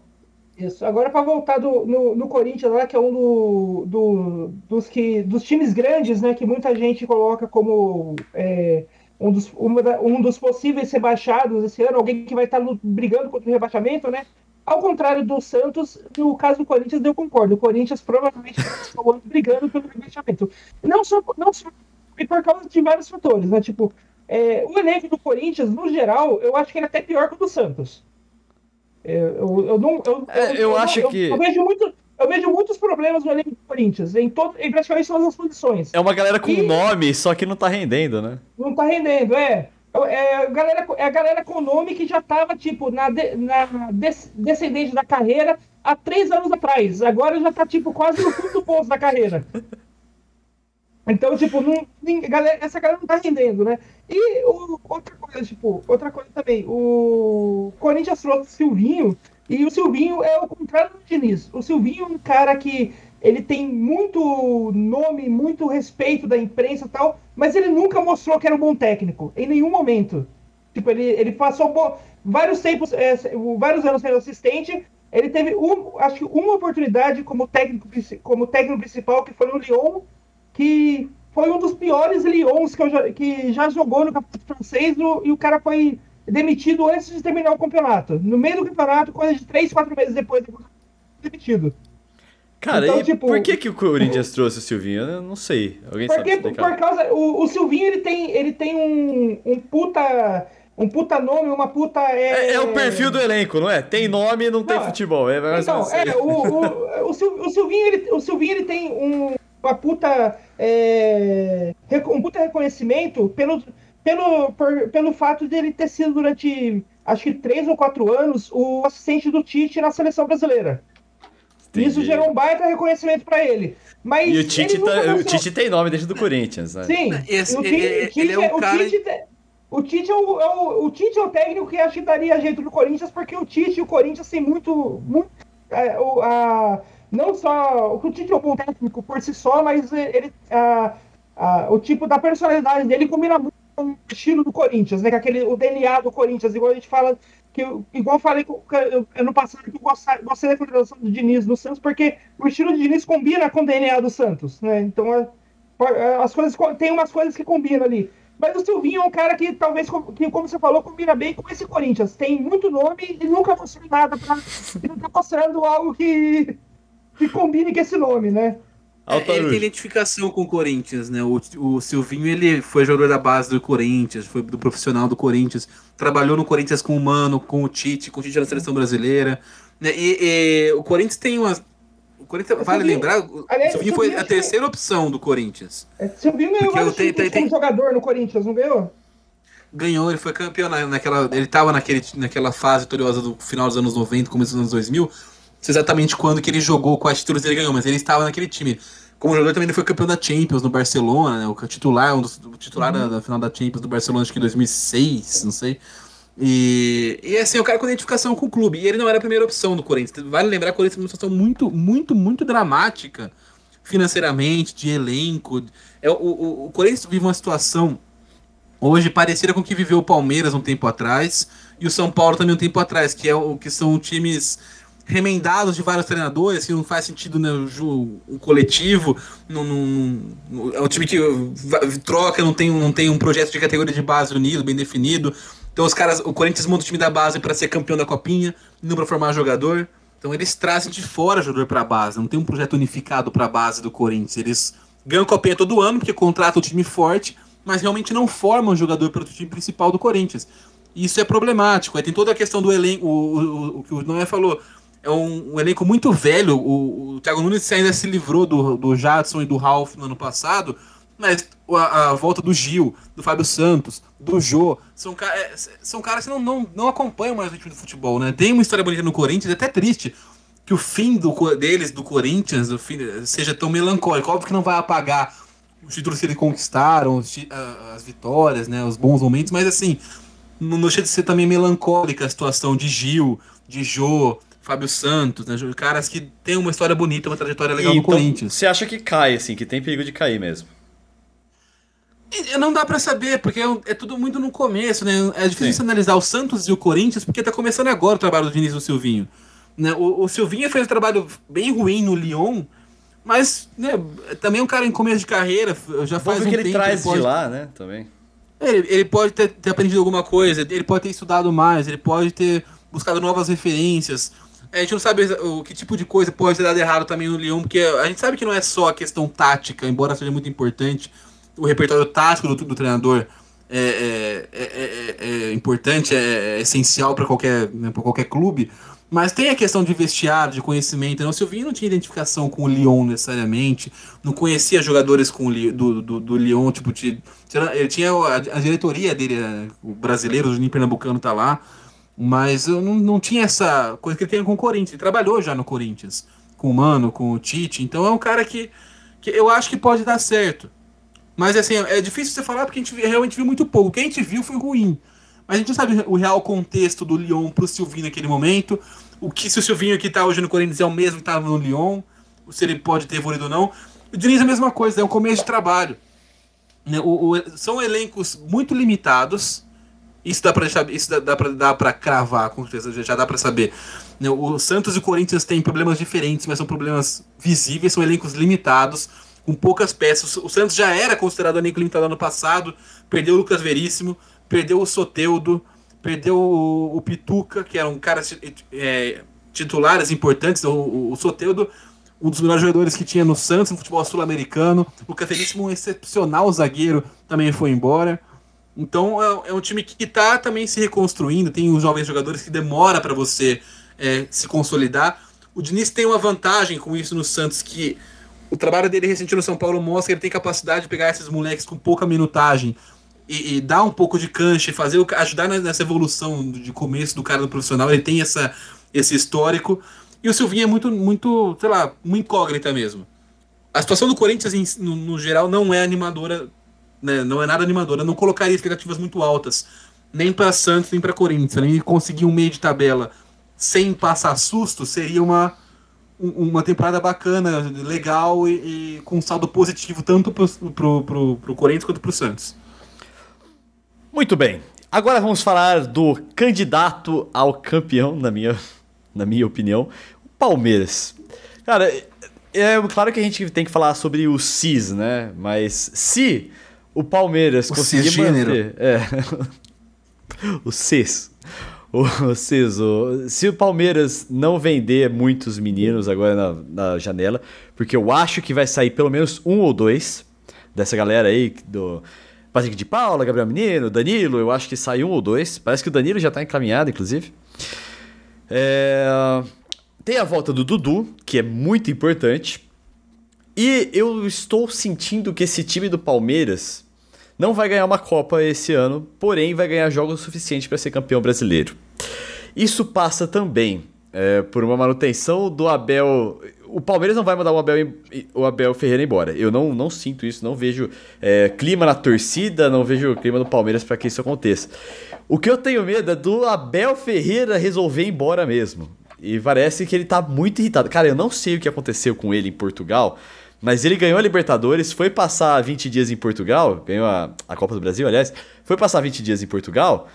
Isso. Agora para voltar do, no, no Corinthians lá, que é um do, do- dos, que, dos times grandes, né? Que muita gente coloca como é, um, dos, um dos possíveis rebaixados esse ano, alguém que vai estar brigando contra o rebaixamento, né? Ao contrário do Santos, no caso do Corinthians, eu concordo. O Corinthians provavelmente ano brigando pelo rebaixamento. Não só, não só e por causa de vários fatores, né? Tipo, é, o elenco do Corinthians, no geral, eu acho que ele é até pior que o do Santos. É, eu, eu não. Eu, É, eu acho eu, que- Eu vejo, muito, eu vejo muitos problemas no elenco do Corinthians, em, todo, em praticamente todas as posições. É uma galera com E- nome, só que não tá rendendo, né? Não tá rendendo, é. É a galera, é a galera com nome que já tava, tipo, na, de- na des- descendente da carreira há três anos atrás. Agora já tá, tipo, quase no fundo do poço da carreira. Então, tipo, não, galera- essa galera não tá rendendo, né? E o- outra coisa, tipo, outra coisa também, o Corinthians trouxe o Silvinho, e o Silvinho é o contrário do Diniz. O Silvinho é um cara que ele tem muito nome, muito respeito da imprensa e tal, mas ele nunca mostrou que era um bom técnico, em nenhum momento. Tipo, ele, ele passou bo- vários tempos, é, vários anos sendo assistente, ele teve, um, acho que uma oportunidade como técnico, como técnico principal, que foi no Lyon, que foi um dos piores Lyons que, já, que já jogou no campeonato francês no- e o cara foi demitido antes de terminar o campeonato. No meio do campeonato, coisa de três, quatro meses depois, demitido. Cara, Então, tipo, por que, que o Corinthians trouxe o Silvinho? Eu não sei. Alguém Porque sabe explicar? por causa. O, o Silvinho ele tem, ele tem um, um puta. Um puta nome, uma puta. É, é o perfil do elenco, não é? Tem nome e não, tem Não, futebol. É Então, é, o, o, o, Sil- o Silvinho, ele, o Silvinho ele tem um, uma puta. é, um puta reconhecimento pelo, pelo, por- pelo fato dele ter sido durante acho que três ou quatro anos o assistente do Tite na seleção brasileira. Isso Entendi. gerou um baita reconhecimento pra ele. Mas E o Tite, ele tá- o Tite tem nome dentro do Corinthians, né? Sim, Esse- o ele- Tite, ele o Tite é um o cara- Tite te- o Tite é o, é o- o Tite é o técnico que acho que daria jeito do Corinthians, porque o Tite e o Corinthians têm muito. muito é, o, a, não só. O Tite é um bom técnico por si só, mas ele, a- a- o tipo da personalidade dele combina muito com o estilo do Corinthians, né? Com aquele, o DNA do Corinthians, igual a gente fala. Que, eu- igual eu falei que eu- ano passado que eu gostei, gostei da contratação do Diniz no Santos, porque o estilo do Diniz combina com o DNA do Santos, né? Então é, as coisas tem umas coisas que combinam ali. Mas o Silvinho é um cara que talvez, que, como você falou, combina bem com esse Corinthians. Tem muito nome e nunca mostrou nada pra. e não tá mostrando algo que, que combine com esse nome, né? É, ele tem identificação com o Corinthians, né? O, o Silvinho, ele foi jogador da base do Corinthians, foi do profissional do Corinthians, trabalhou no Corinthians com o Mano, com o Tite, com o Tite na seleção brasileira. Né? E, e o Corinthians tem umas. O Corinthians, O vale lembrar, o aliás, Silvinho o foi Silvinho a acho que- terceira opção do Corinthians. É, Silvinho ganhou vários títulos tem- como jogador no Corinthians, não ganhou? Ganhou, ele foi campeão na- naquela. Ele tava naquele, naquela fase vitoriosa do final dos anos 90, começo dos anos 2000. Não sei exatamente quando que ele jogou, quais títulos ele ganhou, mas ele estava naquele time. Como jogador também ele foi campeão da Champions no Barcelona, né? O titular, um dos o titular da, da final da Champions do Barcelona, acho que em 2006, não sei. E, e assim, o cara com identificação com o clube. E ele não era a primeira opção do Corinthians. Vale lembrar que o Corinthians uma situação muito, muito, muito dramática financeiramente, de elenco. É, o, o, o Corinthians vive uma situação hoje parecida com o que viveu o Palmeiras um tempo atrás e o São Paulo também um tempo atrás, que é o que são times remendados de vários treinadores, que não faz sentido né, o, o coletivo, não, não- é um time que troca, não tem, não tem um projeto de categoria de base unido, bem definido. Então os caras, o Corinthians monta o time da base para ser campeão da copinha, não para formar jogador. Então eles trazem de fora jogador para base, não tem um projeto unificado para a base do Corinthians. Eles ganham copinha todo ano porque contratam um time forte, mas realmente não formam jogador para o time principal do Corinthians. Isso é problemático. Aí tem toda a questão do elenco, o, o- o que o Noé falou. É um, um elenco muito velho. O, o Thiago Nunes ainda se livrou do, do Jadson e do Ralf no ano passado, mas a, a volta do Gil, do Fábio Santos, do Jô, são, é, são caras que não, não, não acompanham mais o ritmo do futebol, né? Tem uma história bonita no Corinthians, é até triste que o fim do, deles, do Corinthians, o fim, seja tão melancólico. Óbvio que não vai apagar os títulos que eles conquistaram, os as vitórias, né, os bons momentos, mas assim, não deixa de ser também melancólica a situação de Gil, de Jô, Fábio Santos, né, caras que têm uma história bonita, uma trajetória legal no então, Corinthians. você acha que cai, assim, que tem perigo de cair mesmo? E Não dá pra saber, porque é, é tudo muito no começo, né? É difícil Sim. analisar o Santos e o Corinthians, porque tá começando agora o trabalho do Diniz e do Silvinho. Né? O, o Silvinho fez um trabalho bem ruim no Lyon, mas né, também é um cara em começo de carreira, já faz um que ele tempo, traz pode- de lá, né, também. Ele, ele pode ter, ter aprendido alguma coisa, ele pode ter estudado mais, ele pode ter buscado novas referências. A gente não sabe o que tipo de coisa pode ter dado errado também no Lyon, porque a gente sabe que não é só a questão tática, embora seja muito importante, o repertório tático do, do treinador é, é, é, é- é importante, é, é essencial para qualquer, né, qualquer clube. Mas tem a questão de vestiário, de conhecimento. Né? O Silvinho não tinha identificação com o Lyon necessariamente, não conhecia jogadores com o do, do, do Lyon, tipo, de, ele tinha a, a diretoria dele, é, o brasileiro, o Juninho Pernambucano tá lá, mas eu não, não tinha essa coisa que ele tem com o Corinthians. Ele trabalhou já no Corinthians, com o Mano, com o Tite, então é um cara que, que eu acho que pode dar certo. Mas assim, é difícil você falar porque a gente realmente viu muito pouco. O que a gente viu foi ruim. Mas a gente não sabe o real contexto do Lyon pro Silvinho naquele momento. O que se o Silvinho que tá hoje no Corinthians é o mesmo que tava no Lyon, se ele pode ter evoluído ou não. O Diniz é a mesma coisa, é um começo de trabalho. Né, o- o- são elencos muito limitados. Isso dá pra, deixar, isso dá, dá, pra, dá pra cravar, com certeza, já, dá pra saber. Né, o Santos e o Corinthians têm problemas diferentes, mas são problemas visíveis, são elencos limitados, com poucas peças. O Santos já era considerado elenco limitado ano passado, perdeu o Lucas Veríssimo, perdeu o Soteudo, perdeu o, o Pituca, que eram caras é, titulares importantes. O, o, Soteudo um dos melhores jogadores que tinha no Santos, no futebol sul-americano. O Cateríssimo, um excepcional zagueiro, também foi embora. Então é, é um time que está também se reconstruindo. Tem os jovens jogadores que demora para você é, se consolidar. O Diniz tem uma vantagem com isso no Santos, que o trabalho dele recente no São Paulo mostra que ele tem capacidade de pegar esses moleques com pouca minutagem e, e dar um pouco de cancha fazer ajudar nessa evolução de começo do cara no profissional. Ele tem essa, esse histórico. E o Silvinho é muito, muito, sei lá, uma incógnita mesmo. A situação do Corinthians, no, no geral, não é animadora, né? não é nada animadora. Eu não colocaria expectativas muito altas, nem para Santos, nem para Corinthians. Nem conseguir um meio de tabela sem passar susto seria uma, uma temporada bacana, legal e, e com saldo positivo tanto pro, pro Corinthians quanto pro Santos. Muito bem. Agora vamos falar do candidato ao campeão, na minha, na minha opinião, o Palmeiras. Cara, é claro que a gente tem que falar sobre o CIS, né? Mas se o Palmeiras o conseguir manter. É, <laughs> o CIS. O CIS, o, se o Palmeiras não vender muitos meninos agora na, na janela, porque eu acho que vai sair pelo menos um ou dois dessa galera aí do Patrick de Paula, Gabriel Menino, Danilo, eu acho que sai um ou dois. Parece que o Danilo já está encaminhado, inclusive. É... Tem a volta do Dudu, que é muito importante. E eu estou sentindo que esse time do Palmeiras não vai ganhar uma Copa esse ano, porém vai ganhar jogos suficientes para ser campeão brasileiro. Isso passa também é, por uma manutenção do Abel o Palmeiras não vai mandar o Abel, o Abel Ferreira embora. Eu não, não sinto isso, não vejo é, clima na torcida, não vejo clima no Palmeiras para que isso aconteça. O que eu tenho medo é do Abel Ferreira resolver ir embora mesmo. E parece que ele tá muito irritado. Cara, eu não sei o que aconteceu com ele em Portugal, mas ele ganhou a Libertadores, foi passar 20 dias em Portugal, ganhou a, a Copa do Brasil, aliás, foi passar 20 dias em Portugal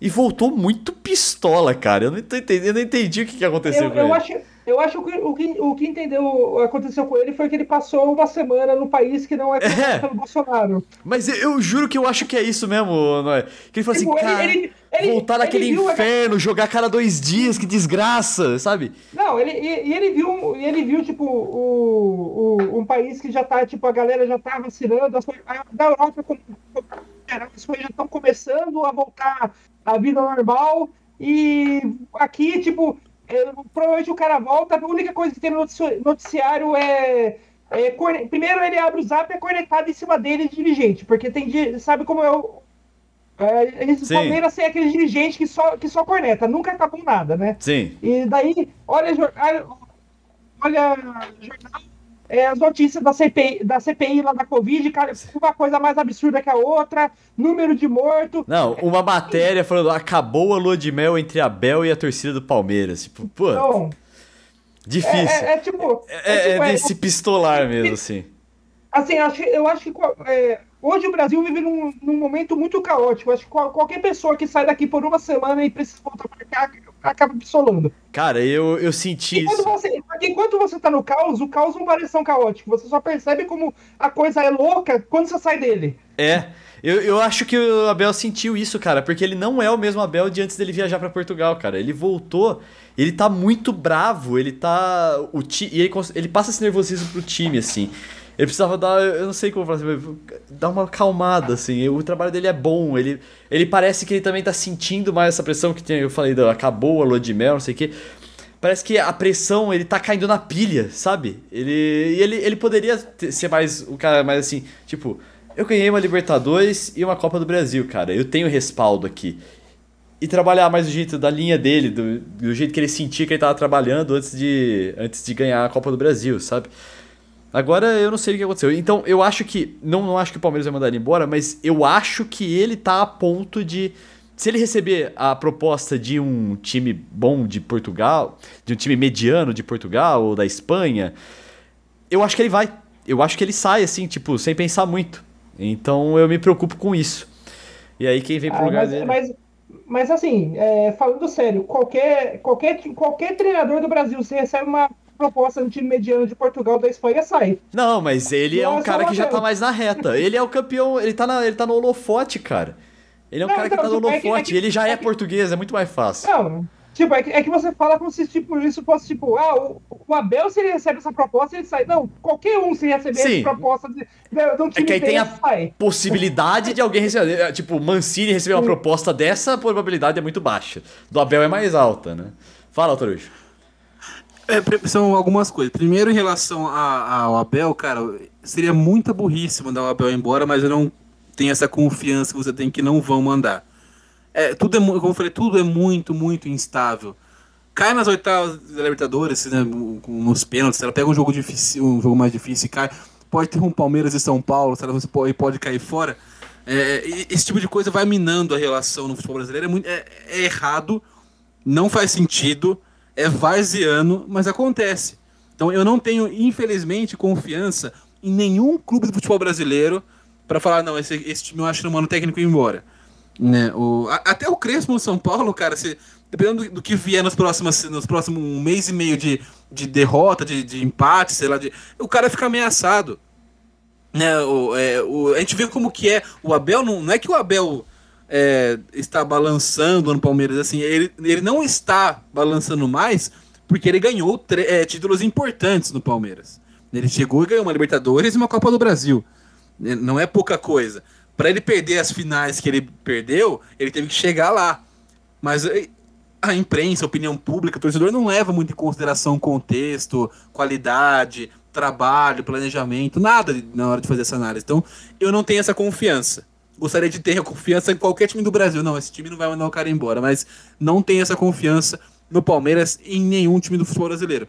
e voltou muito pistola, cara. Eu não, entendi, eu não entendi o que, que aconteceu eu, com eu ele. Acho, eu acho que o que, o que entendeu aconteceu com ele foi que ele passou uma semana no país que não é, é. pelo Bolsonaro. Mas eu, eu, juro que eu acho que é isso mesmo, Noé. Que ele falou tipo, assim, cara, ele, ele, voltar ele, naquele inferno, a... jogar cada dois dias, que desgraça, sabe? Não, ele, e, ele viu, ele viu tipo, o, o, um país que já tá, tipo, a galera já tá vacinando, as coisas, da Europa, as coisas já estão começando a voltar à vida normal, e aqui, tipo, é, provavelmente o cara volta, a única coisa que tem no noticiário é. é corne... Primeiro ele abre o zap e é cornetado em cima dele de dirigente, porque tem. Sabe como é o. É, esse Palmeiras tem aquele dirigente que só, que só corneta, nunca acabou nada, né? Sim. E daí, olha, olha, jornal, é, as notícias da CPI, da CPI lá da Covid, cara, uma coisa mais absurda que a outra, número de morto. Não, uma matéria falando acabou a lua de mel entre a Bel e a torcida do Palmeiras. Tipo, pô. Então, difícil. É, é, é tipo. É, é, é tipo, é desse pistolar mesmo, assim. Assim, eu acho, eu acho que hoje o Brasil vive num, num momento muito caótico. Acho que qualquer pessoa que sai daqui por uma semana e precisa voltar pra cá acaba pistolando. Cara, eu, eu senti enquanto isso. Você, enquanto você tá no caos, o caos não parece tão caótico. Você só percebe como a coisa é louca quando você sai dele. É. Eu, eu acho que o Abel sentiu isso, cara, porque ele não é o mesmo Abel de antes dele viajar para Portugal, cara. Ele voltou, ele tá muito bravo, ele tá. O ti, e ele, ele passa esse nervosismo pro time, assim. Ele precisava dar, eu não sei como falar assim, dar uma calmada, assim. O trabalho dele é bom, ele, ele parece que ele também tá sentindo mais essa pressão que tem, eu falei, acabou a lua de mel, não sei o quê. Parece que a pressão, ele tá caindo na pilha, sabe? Ele, ele, ele poderia ter, ser mais o cara mais assim, tipo, eu ganhei uma Libertadores e uma Copa do Brasil, cara. Eu tenho respaldo aqui. E trabalhar mais do jeito da linha dele, do, do jeito que ele sentia que ele tava trabalhando antes de, antes de ganhar a Copa do Brasil, sabe? Agora eu não sei o que aconteceu. Então eu acho que. Não, não acho que o Palmeiras vai mandar ele embora, mas eu acho que ele tá a ponto de. Se ele receber a proposta de um time bom de Portugal, de um time mediano de Portugal ou da Espanha, eu acho que ele vai. Eu acho que ele sai assim, tipo, sem pensar muito. Então eu me preocupo com isso. E aí quem vem pro ah, lugar mas, dele. Mas, mas assim, é, falando sério, qualquer, qualquer, qualquer treinador do Brasil, se recebe uma proposta no time mediano de Portugal da Espanha sai. Não, mas ele é um cara que já tá mais na reta. Ele é o campeão, ele tá, na, ele tá no holofote, cara. Ele é um não, cara então, que tá no holofote, é que, é que, ele já é, é que, português, é muito mais fácil. Não, Tipo, é que, é que você fala como se tipo, isso fosse tipo, ah, o, o Abel, se ele recebe essa proposta, ele sai. Não, qualquer um se receber Sim. essa proposta de, de, de um É time que aí tem a sai. possibilidade de alguém receber. é, Tipo, Mancini receber uma proposta dessa, a probabilidade é muito baixa. Do Abel é mais alta, né? Fala, Torujo. É, são algumas coisas. Primeiro, em relação a- ao Abel, cara, seria muita burrice mandar o Abel embora, mas eu não tenho essa confiança que você tem que não vão mandar. É, tudo é, como eu falei, tudo é muito, muito instável. Cai nas oitavas da Libertadores, né, nos pênaltis, ela pega um jogo difícil, um jogo mais difícil e cai. Pode ter um Palmeiras e São Paulo, você pode, pode cair fora. É, esse tipo de coisa vai minando a relação no futebol brasileiro. É, muito, é- é errado, não faz sentido, é varziano, mas acontece. Então eu não tenho, infelizmente, confiança em nenhum clube do futebol brasileiro para falar, não, esse, esse time eu acho que não manda o técnico ir embora. Né? O, a- até o Crespo no São Paulo, cara, se, dependendo do, do que vier nos próximos, nos próximos um mês e meio de, de derrota, de, de empate, sei lá, de, o cara fica ameaçado. Né, o, é, o- a gente vê como que é. O Abel não, não é que o Abel é, está balançando no Palmeiras, assim, ele, ele não está balançando mais porque ele ganhou é, títulos importantes no Palmeiras. Ele chegou e ganhou uma Libertadores e uma Copa do Brasil. É, Não é pouca coisa. Para ele perder as finais que ele perdeu, ele teve que chegar lá. Mas é, a imprensa, a opinião pública, o torcedor não leva muito em consideração contexto, qualidade, trabalho, planejamento, nada na hora de fazer essa análise. Então, eu não tenho essa confiança. Gostaria de ter a confiança em qualquer time do Brasil. Não, esse time não vai mandar o cara embora, mas não tenho essa confiança no Palmeiras em nenhum time do futebol brasileiro.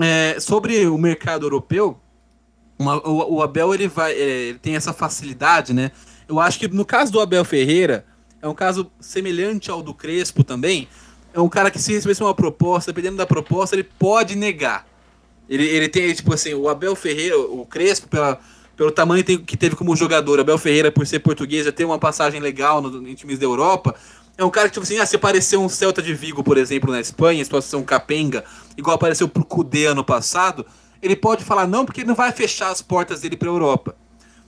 É, sobre o mercado europeu, uma- o, o Abel ele vai, é, ele tem essa facilidade, né? Eu acho que no caso do Abel Ferreira é um caso semelhante ao do Crespo também. É um cara que se recebesse uma proposta, dependendo da proposta, ele pode negar. Ele, ele tem, tipo assim, o Abel Ferreira, o Crespo, pela, pelo tamanho que teve como jogador, Abel Ferreira, por ser português, já tem uma passagem legal no, em times da Europa. É um cara que, tipo assim, ah, se aparecer um Celta de Vigo, por exemplo, na Espanha, um Capenga, igual apareceu pro Cudê ano passado, ele pode falar não, porque ele não vai fechar as portas dele pra Europa.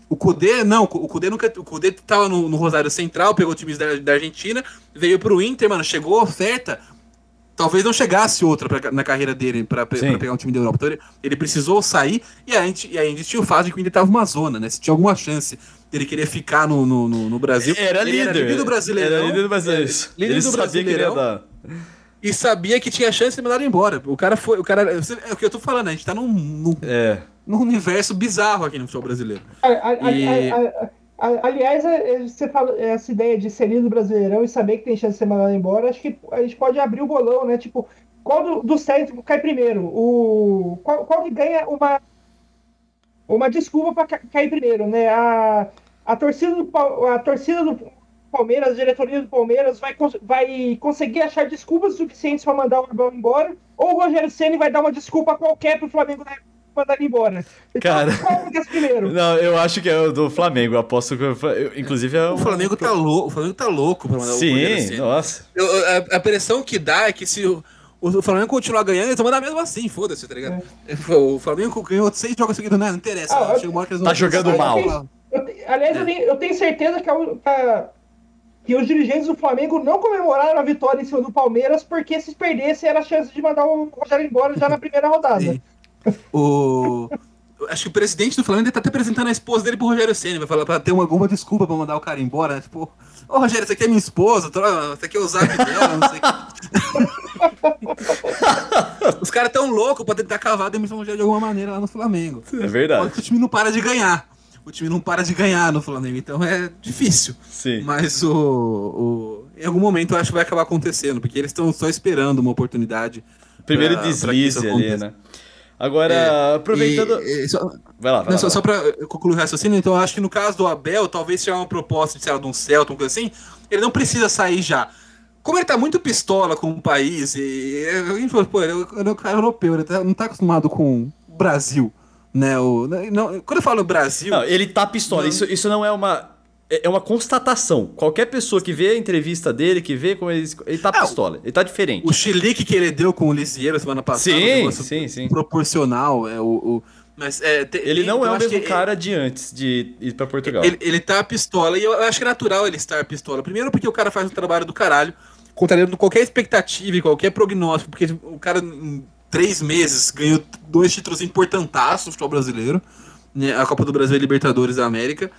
O Cudê, não, o Cudê nunca. O Cudê tava no, no Rosário Central, pegou times da, da Argentina, veio pro Inter, mano, chegou a oferta. Talvez não chegasse outra pra- na carreira dele pra pegar um time da Europa. Então ele, ele precisou sair e a gente, e a gente tinha o fato de que o Inter tava uma zona, né? Se tinha alguma chance dele querer ficar no, no, no- no Brasil. Era ele líder. Era líder do Brasileirão. Era líder do Brasileirão. É, líder Ele do sabia que ele ia Brasileirão dar. e sabia que tinha chance de mandar ele embora. O cara foi. O cara, é o que eu tô falando, a gente tá num, num, É. num universo bizarro aqui no futebol brasileiro. A- a- a- E- a- a- a- Aliás, é- é- você fala essa ideia de ser líder do Brasileirão e saber que tem chance de ser mandado embora, acho que a gente pode abrir o bolão, né? Tipo, qual do, dos cai primeiro? O, qual, qual que ganha uma, uma desculpa para cair primeiro, né? A, a, torcida do, a torcida do Palmeiras, a diretoria do Palmeiras vai, vai conseguir achar desculpas suficientes para mandar o Abel embora, ou o Rogério Ceni vai dar uma desculpa qualquer pro Flamengo mandar ele embora. Então, Cara. é? Não, eu acho que é o do Flamengo. Eu aposto que. eu- eu- inclusive é O Flamengo tá louco, o Flamengo tá louco pra mandar o Rogério Sim, nossa. Eu- a, a pressão que dá é que se o, o Flamengo continuar ganhando, eles vão mandar mesmo assim, foda-se, tá ligado? O Flamengo ganhou seis jogos seguidos, né? Não interessa. Ah, chega uma hora que eles tá jogando Eu mal. eu aliás, eu, tenho, eu tenho certeza que, a, a- que os dirigentes do Flamengo não comemoraram a vitória em cima do Palmeiras, porque se perdesse era a chance de mandar o Rogério embora já na primeira rodada. O. Acho que o presidente do Flamengo tá até apresentando a esposa dele pro Rogério Senna. Vai falar pra ter uma, alguma desculpa pra mandar o cara embora, né? Tipo, ô Rogério, essa aqui é minha esposa, essa aqui é o zap dela, não sei. <laughs> Os caras tão loucos pra tentar cavar a demissão do Rogério de alguma maneira lá no Flamengo. É verdade. que o time não para de ganhar. O time não para de ganhar no Flamengo, então é difícil. Sim. Mas o, o- em algum momento eu acho que vai acabar acontecendo, porque eles estão só esperando uma oportunidade. Primeiro pra- pra deslize isso ali, né? Agora, É, aproveitando. E- e só, Vai lá, vai não, lá. só, só pra concluir o raciocínio, então eu acho que no caso do Abel, talvez seja uma proposta de, sei lá, de um Celta, uma coisa assim, ele não precisa sair já. Como ele tá muito pistola com o país, e alguém falou, pô, ele é ele é um cara europeu, ele tá- não tá acostumado com o Brasil, né? O, não, quando eu falo Brasil, Não, ele tá pistola. Não. Isso, isso não é uma. É é uma constatação. Qualquer pessoa que vê a entrevista dele, que vê como ele. Ele tá É, pistola. Ele tá diferente. o chilique que ele deu com o Lisieiro semana passada, um Sim, negócio sim, sim. proporcional, é o... o- mas, é, te- Ele não é o mesmo cara de antes de ir pra Portugal. Ele, ele tá pistola, e eu acho que é natural ele estar pistola. Primeiro porque o cara faz um trabalho do caralho, contrariando qualquer expectativa e qualquer prognóstico, porque o cara em três meses ganhou dois títulos importantaços do futebol brasileiro, né, a Copa do Brasil e Libertadores da América,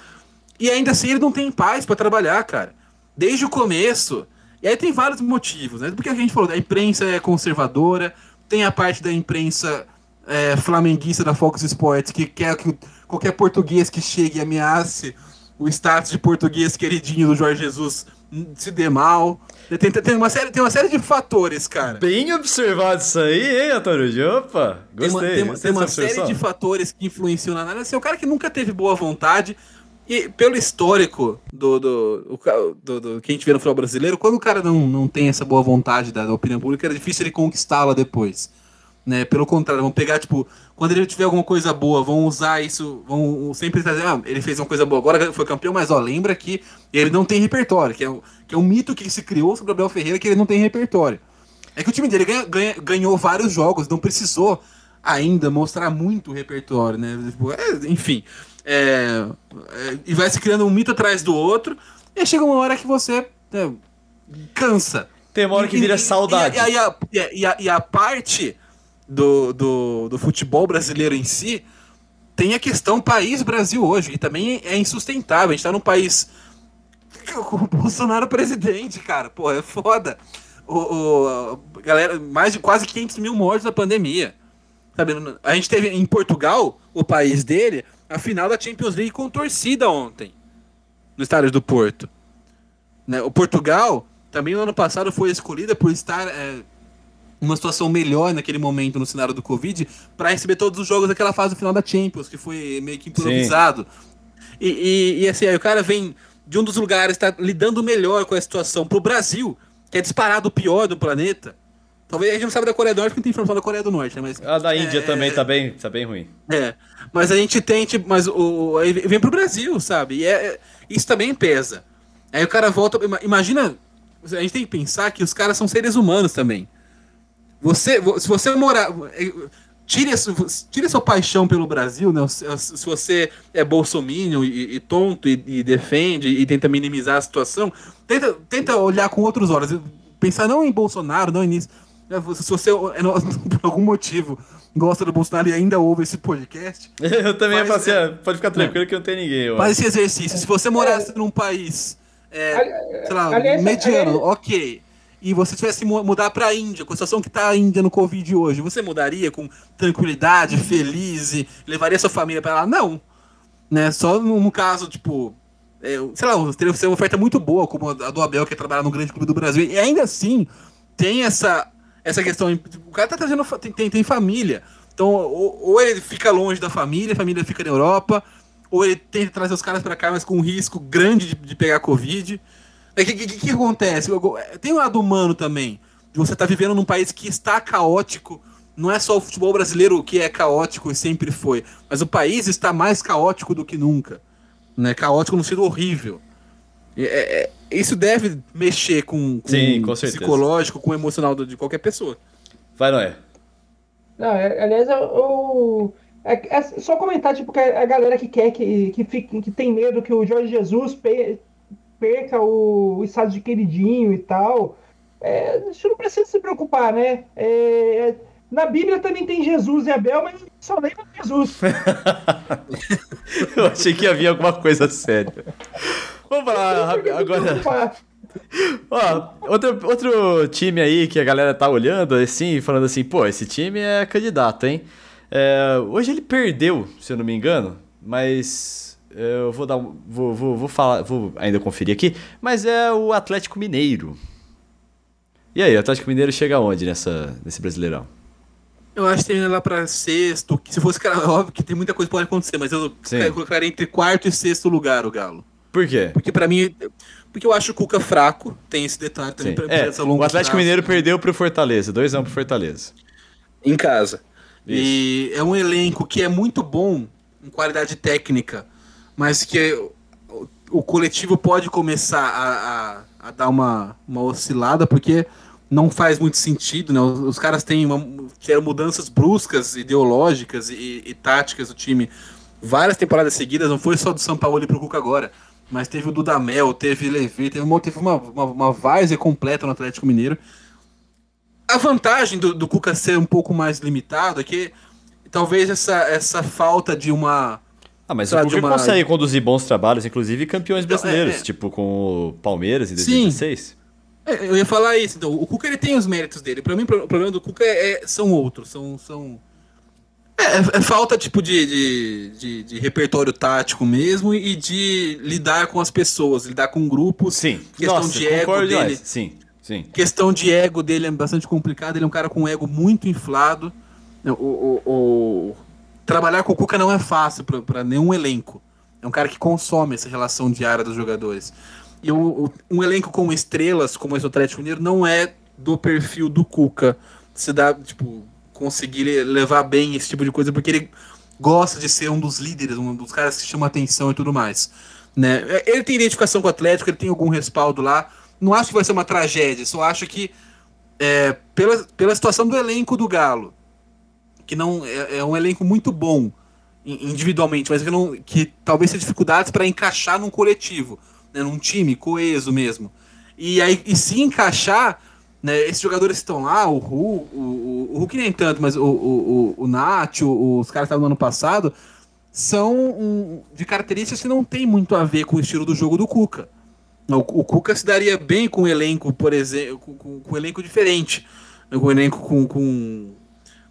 e ainda assim ele não tem paz para trabalhar, cara. Desde o começo. E aí tem vários motivos, né? Porque a gente falou, a imprensa é conservadora, tem a parte da imprensa é, flamenguista da Fox Sports que quer que qualquer português que chegue e ameace o status de português queridinho do Jorge Jesus se dê mal. Tem, tem, uma, série, tem uma série de fatores, cara. Bem observado isso aí, hein, Antônio? Opa, gostei. Tem uma, tem, gostei tem uma dessa série de fatores que influenciam na análise. Assim, o cara que nunca teve boa vontade. E pelo histórico do, do, o do, do- que a gente vê no futebol brasileiro, quando o cara não, não tem essa boa vontade da, da opinião pública, é difícil ele conquistá-la depois. Né? Pelo contrário, vão pegar, tipo, quando ele tiver alguma coisa boa, vão usar isso, vão sempre trazer, ah, ele fez uma coisa boa, agora foi campeão, mas ó, lembra que ele não tem repertório, que é, um- que é um mito que se criou sobre o Gabriel Ferreira, que ele não tem repertório. É que o time dele ganha- ganha- ganhou vários jogos, não precisou ainda mostrar muito repertório, né? Tipo, é, enfim. É, é, e vai se criando um mito atrás do outro, e chega uma hora que você né, cansa. Tem uma hora que vira e- saudade. E, a- e a, e a- e a- a parte do, do, do futebol brasileiro em si tem a questão país Brasil hoje, e também é insustentável. A gente tá num país com o Bolsonaro presidente, cara. Pô, é foda. O, o- galera, mais de quase 500 mil mortes na pandemia. Sabe, a gente teve em Portugal, o país dele, a final da Champions League com torcida ontem, no estádio do Porto. Né, O Portugal, também no ano passado, foi escolhida por estar é, numa situação melhor naquele momento no cenário do Covid para receber todos os jogos daquela fase final da Champions, que foi meio que improvisado. E, e- e, assim, aí o cara vem de um dos lugares, está lidando melhor com a situação pro Brasil, que é disparado o pior do planeta. Talvez a gente não sabe da Coreia do Norte, porque não tem informação da Coreia do Norte, né? Mas, A da Índia é, também tá bem, tá bem ruim. é, mas a gente tem, tipo, mas o, aí vem pro Brasil, sabe? E é, é- isso também pesa. Aí o cara volta, ima- imagina, a gente tem que pensar que os caras são seres humanos também. Você, vo- se você morar, eh, tire tire sua paixão pelo Brasil, né? Se, você é bolsominion e, e tonto e, e defende e tenta minimizar a situação, tenta, tenta olhar com outros olhos, pensar não em Bolsonaro, não em nisso. É, Se você, é, no- <laughs> por algum motivo, gosta do Bolsonaro e ainda ouve esse podcast, <laughs> Eu também Faz- passei, ah, pode ficar tranquilo que não tem ninguém. eu Faz esse exercício. Se você morasse num país, é, sei lá, aliás, mediano, aliás- ok, e você tivesse mudar pra Índia, com a situação que tá a Índia no Covid hoje, você mudaria com tranquilidade, feliz e levaria sua família pra lá? Não. Né? Só num caso, tipo, é, sei lá, teria que ser uma oferta muito boa, como a do Abel, que é trabalhar no grande clube do Brasil. E ainda assim, tem essa, essa questão. O cara tá trazendo. Tem, tem, tem família. Então, ou, ou ele fica longe da família, a família fica na Europa, ou ele tenta trazer os caras pra cá, mas com um risco grande de, de pegar Covid. O que, que, que acontece? Tem um lado humano também. De você estar vivendo num país que está caótico. Não é só o futebol brasileiro que é caótico e sempre foi, mas o país está mais caótico do que nunca. Né? Caótico no sentido horrível. É- é- isso deve mexer com, com Sim, com psicológico, com o emocional de qualquer pessoa. Vai, Noé. Não, é- aliás, eu, eu- é, é só comentar, tipo, que a, galera que quer, que, que, fique- que tem medo que o Jorge Jesus pe- perca o, o estado de queridinho e tal, é, isso não precisa se preocupar, né? É, na Bíblia também tem Jesus e Abel, mas só lembra de Jesus. <laughs> Eu achei que havia alguma coisa séria. Vamos falar agora. <laughs> Ó, outro, outro time aí que a galera tá olhando assim, falando assim, pô, esse time é candidato, hein? É, hoje ele perdeu, se eu não me engano, mas é, eu vou dar vou, vou, vou falar, vou ainda conferir aqui, mas é o Atlético Mineiro. E aí, o Atlético Mineiro chega aonde nessa, nesse Brasileirão? Eu acho que termina lá pra sexto. que Se fosse, cara, óbvio que tem muita coisa que pode acontecer, mas eu Sim. colocaria entre quarto e sexto lugar o Galo. Por quê? Porque pra mim. Porque eu acho o Cuca fraco, tem esse detalhe também. Sim. pra- É, essa longo o Atlético prazo. Mineiro perdeu pro Fortaleza, 2x1 pro Fortaleza. Em casa. Isso. E é um elenco que é muito bom em qualidade técnica, mas que o, o coletivo pode começar a, a, a dar uma, uma oscilada, porque não faz muito sentido, né? Os, os caras têm uma, tiveram mudanças bruscas, ideológicas e, e táticas do time várias temporadas seguidas, não foi só do São Paulo e pro Cuca agora. Mas teve o Dudamel, teve Levi, teve uma, teve uma, uma, uma várzea completa no Atlético Mineiro. A vantagem do, do Cuca ser um pouco mais limitado é que talvez essa, essa falta de uma. Ah, mas Sabe, o Cuca uma- consegue conduzir bons trabalhos, inclusive campeões brasileiros, é, é. tipo com o Palmeiras em Sim. 2016. É, Eu ia falar isso, então, o Cuca ele tem os méritos dele. Pra mim, o problema do Cuca é, é- são outros. São. são... É, é- é falta tipo de, de, de- de repertório tático mesmo e de lidar com as pessoas, lidar com grupos. Sim, Questão Nossa, de ego dele. demais. Sim, sim. questão de ego dele é bastante complicada. Ele é um cara com um ego muito inflado. O, o- o- Trabalhar com o Cuca não é fácil para nenhum elenco. É um cara que consome essa relação diária dos jogadores. E o- um elenco com estrelas, como esse Atlético Mineiro, não é do perfil do Cuca. Se dá, tipo, conseguir levar bem esse tipo de coisa, porque ele gosta de ser um dos líderes, um dos caras que chama atenção e tudo mais. Né? Ele tem identificação com o Atlético, ele tem algum respaldo lá. Não acho que vai ser uma tragédia, só acho que é, pela, pela situação do elenco do Galo, que não é, é um elenco muito bom in- individualmente, mas que, não, que talvez tenha dificuldades para encaixar num coletivo, né, num time coeso mesmo. E aí, e se encaixar, né, esses jogadores estão lá, o Hulk, o, o, Hulk nem tanto, mas o, o, o, o Nath, os caras que estavam no ano passado, são um, de características que não tem muito a ver com o estilo do jogo do Cuca. O, o Cuca se daria bem com um elenco, por exemplo, com, com, com um elenco diferente. Com um elenco com, com,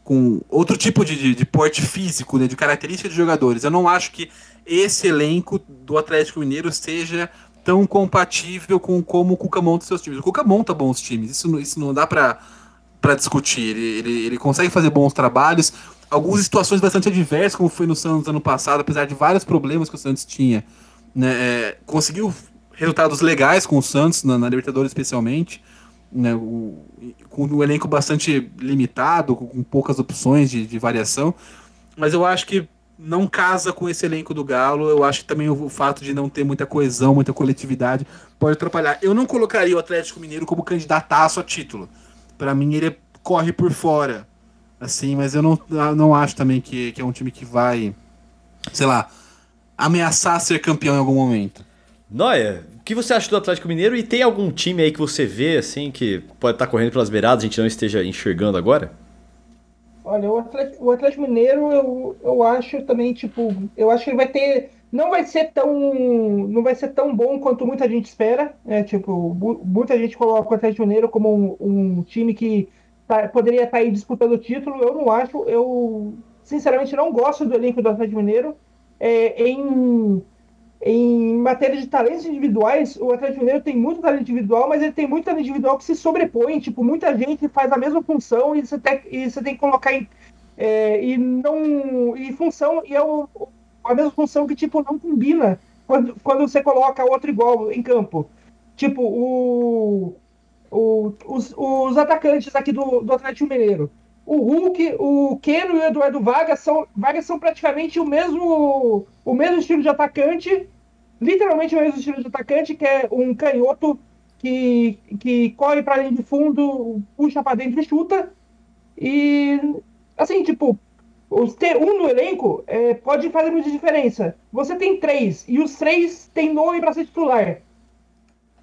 com outro tipo de, de, de porte físico, né, de característica de jogadores. Eu não acho que esse elenco do Atlético Mineiro seja tão compatível com como o Cuca monta seus times. O Cuca monta bons times, isso, isso não dá pra discutir. Ele, ele, ele consegue fazer bons trabalhos. Algumas situações bastante adversas, como foi no Santos ano passado, apesar de vários problemas que o Santos tinha. Né, é, conseguiu resultados legais com o Santos, na, na Libertadores especialmente. Né, o- com um elenco bastante limitado, com, com poucas opções de, de variação. Mas eu acho que não casa com esse elenco do Galo. Eu acho que também o, fato de não ter muita coesão, muita coletividade, pode atrapalhar. Eu não colocaria o Atlético Mineiro como candidataço a título. Para mim, ele corre por fora. Assim, mas eu não, não acho também que, que é um time que vai, sei lá, ameaçar ser campeão em algum momento. Noia, o que você acha do Atlético Mineiro e tem algum time aí que você vê, assim, que pode estar correndo pelas beiradas, a gente não esteja enxergando agora? Olha, o Atlético, o Atlético Mineiro, eu, eu acho também, tipo, eu acho que ele vai ter. Não vai ser tão. Não vai ser tão bom quanto muita gente espera. Né? Tipo, mu- muita gente coloca o Atlético Mineiro como um, um time que tá- poderia estar aí disputando o título. Eu não acho. Eu, sinceramente, não gosto do elenco do Atlético Mineiro. É, em, em matéria de talentos individuais, o Atlético Mineiro tem muito talento individual, mas ele tem muito talento individual que se sobrepõe. Tipo, muita gente faz a mesma função e você tem, e você tem que colocar em. é, e não. E função, e é o- a mesma função que, tipo, não combina quando, quando você coloca outro igual em campo. Tipo, o. o- os, os atacantes aqui do, do Atlético Mineiro. O Hulk, o Keno e o Eduardo Vargas são, Vargas são praticamente o mesmo, o mesmo estilo de atacante, literalmente o mesmo estilo de atacante, que é um canhoto que, que corre para linha de fundo, puxa para dentro e chuta. E, assim, tipo, os ter um no elenco é, pode fazer muita diferença. Você tem três, e os três têm nome para ser titular.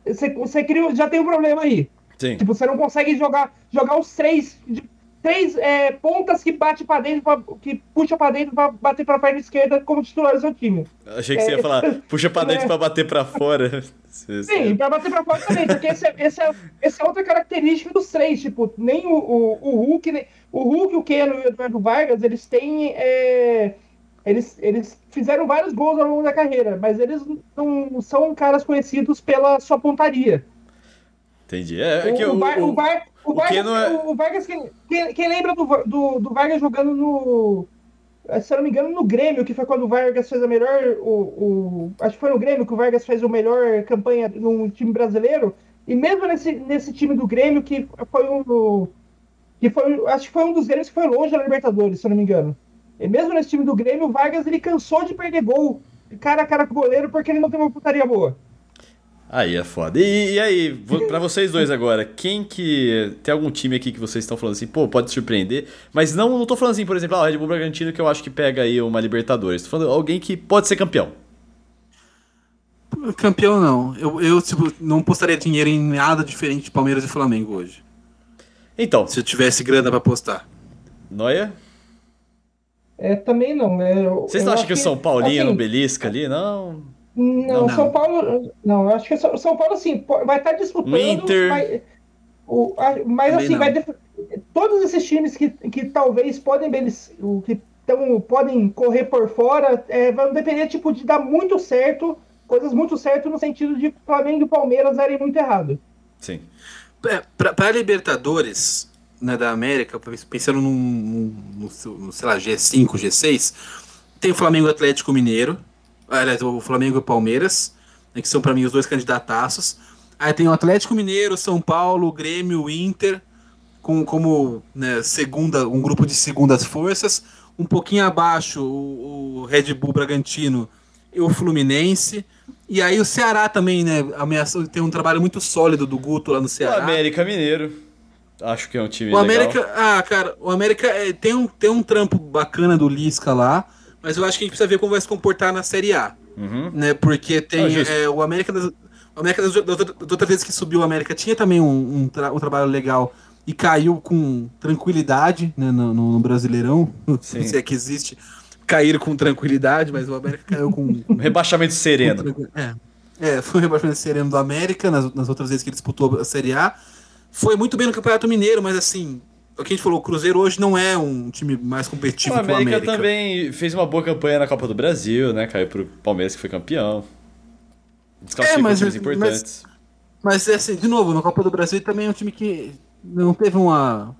Você, você cria, já tem um problema aí. Sim. Tipo, você não consegue jogar, jogar os três, de- três é, pontas que bate para dentro, pra- que puxa para dentro para bater para perna esquerda como titular do seu time. Achei que você ia falar, <laughs> puxa pra dentro É. pra bater pra fora. <laughs> Sim, para bater para fora também, porque esse é, esse, é, esse é outra característica dos três, tipo, nem o, o, o Hulk, nem, o Hulk, o Keno e o Eduardo Vargas, eles têm é, eles, eles fizeram vários gols ao longo da carreira, mas eles não são caras conhecidos pela sua pontaria. Entendi. É, é o, o, o, o- o, o Vargas, Keno é- o Vargas quem, quem, quem lembra do, do, do Vargas jogando no. Se eu não me engano, no Grêmio, que foi quando o Vargas fez a melhor. O, o, acho que foi no Grêmio que o Vargas fez a melhor campanha num time brasileiro. E mesmo nesse, nesse time do Grêmio, que foi um. Que foi, acho que foi um dos Grêmios que foi longe da Libertadores, se eu não me engano. E mesmo nesse time do Grêmio, o Vargas ele cansou de perder gol cara a cara com o goleiro porque ele não tem uma putaria boa. Aí é foda. E, e aí, pra vocês dois agora, quem que. Tem algum time aqui que vocês estão falando assim, pô, pode surpreender. Mas não, não tô falando assim, por exemplo, ah, o Red Bull Bragantino que eu acho que pega aí uma Libertadores. Tô falando alguém que pode ser campeão. Campeão não. Eu, eu tipo, não postaria dinheiro em nada diferente de Palmeiras e Flamengo hoje. Então, Se eu tivesse grana pra apostar. Noia? É, também não. É, eu- Vocês não acham que o São Paulinho assim, não belisca ali? Não. Não, Não. São Paulo. Não, acho que São São Paulo, assim, vai estar disputando. O Inter. vai- o- mas, assim, não. vai todos esses times que, que talvez podem o que tão, podem correr por fora é, vão depender tipo, de dar muito certo, coisas muito certas no sentido de Flamengo e Palmeiras darem muito errado. Sim. Pra Libertadores né, da América, pensando num, num- no, no, sei lá, G5, G6, tem o Flamengo Atlético Mineiro, aliás, o Flamengo e o Palmeiras, né, que são pra mim os dois candidataços. Aí tem o Atlético Mineiro, São Paulo, Grêmio, Inter, com, como né, segunda, um grupo de segundas forças. Um pouquinho abaixo, o, o Red Bull Bragantino e o Fluminense. E aí o Ceará também, né? Ameaçou, tem um trabalho muito sólido do Guto lá no O Ceará. América Mineiro. Acho que é um time O legal. América, ah, cara, o América é, tem, um, tem um trampo bacana do Lisca lá, mas eu acho que a gente precisa ver como vai se comportar na Série A, Uhum. né? Porque Ah, tem justo. é, o América das, o América das, das, outras- das outras vezes que subiu o América tinha também um, um, tra- um trabalho legal e caiu com tranquilidade né, no, no- no Brasileirão, Sim. <laughs> se é que existe. Caíram com tranquilidade, mas o América caiu com <laughs> Um rebaixamento sereno. é. É, foi o rebaixamento sereno do América nas, nas outras vezes que ele disputou a Série A. Foi muito bem no Campeonato Mineiro, mas assim, o que a gente falou, o Cruzeiro hoje não é um time mais O competitivo que o América, América. também fez uma boa campanha na Copa do Brasil, né? Caiu pro Palmeiras que foi campeão. Desclassificou É, mas- times mas- importantes. Mas assim, de novo, na Copa do Brasil também é um time que não teve uma.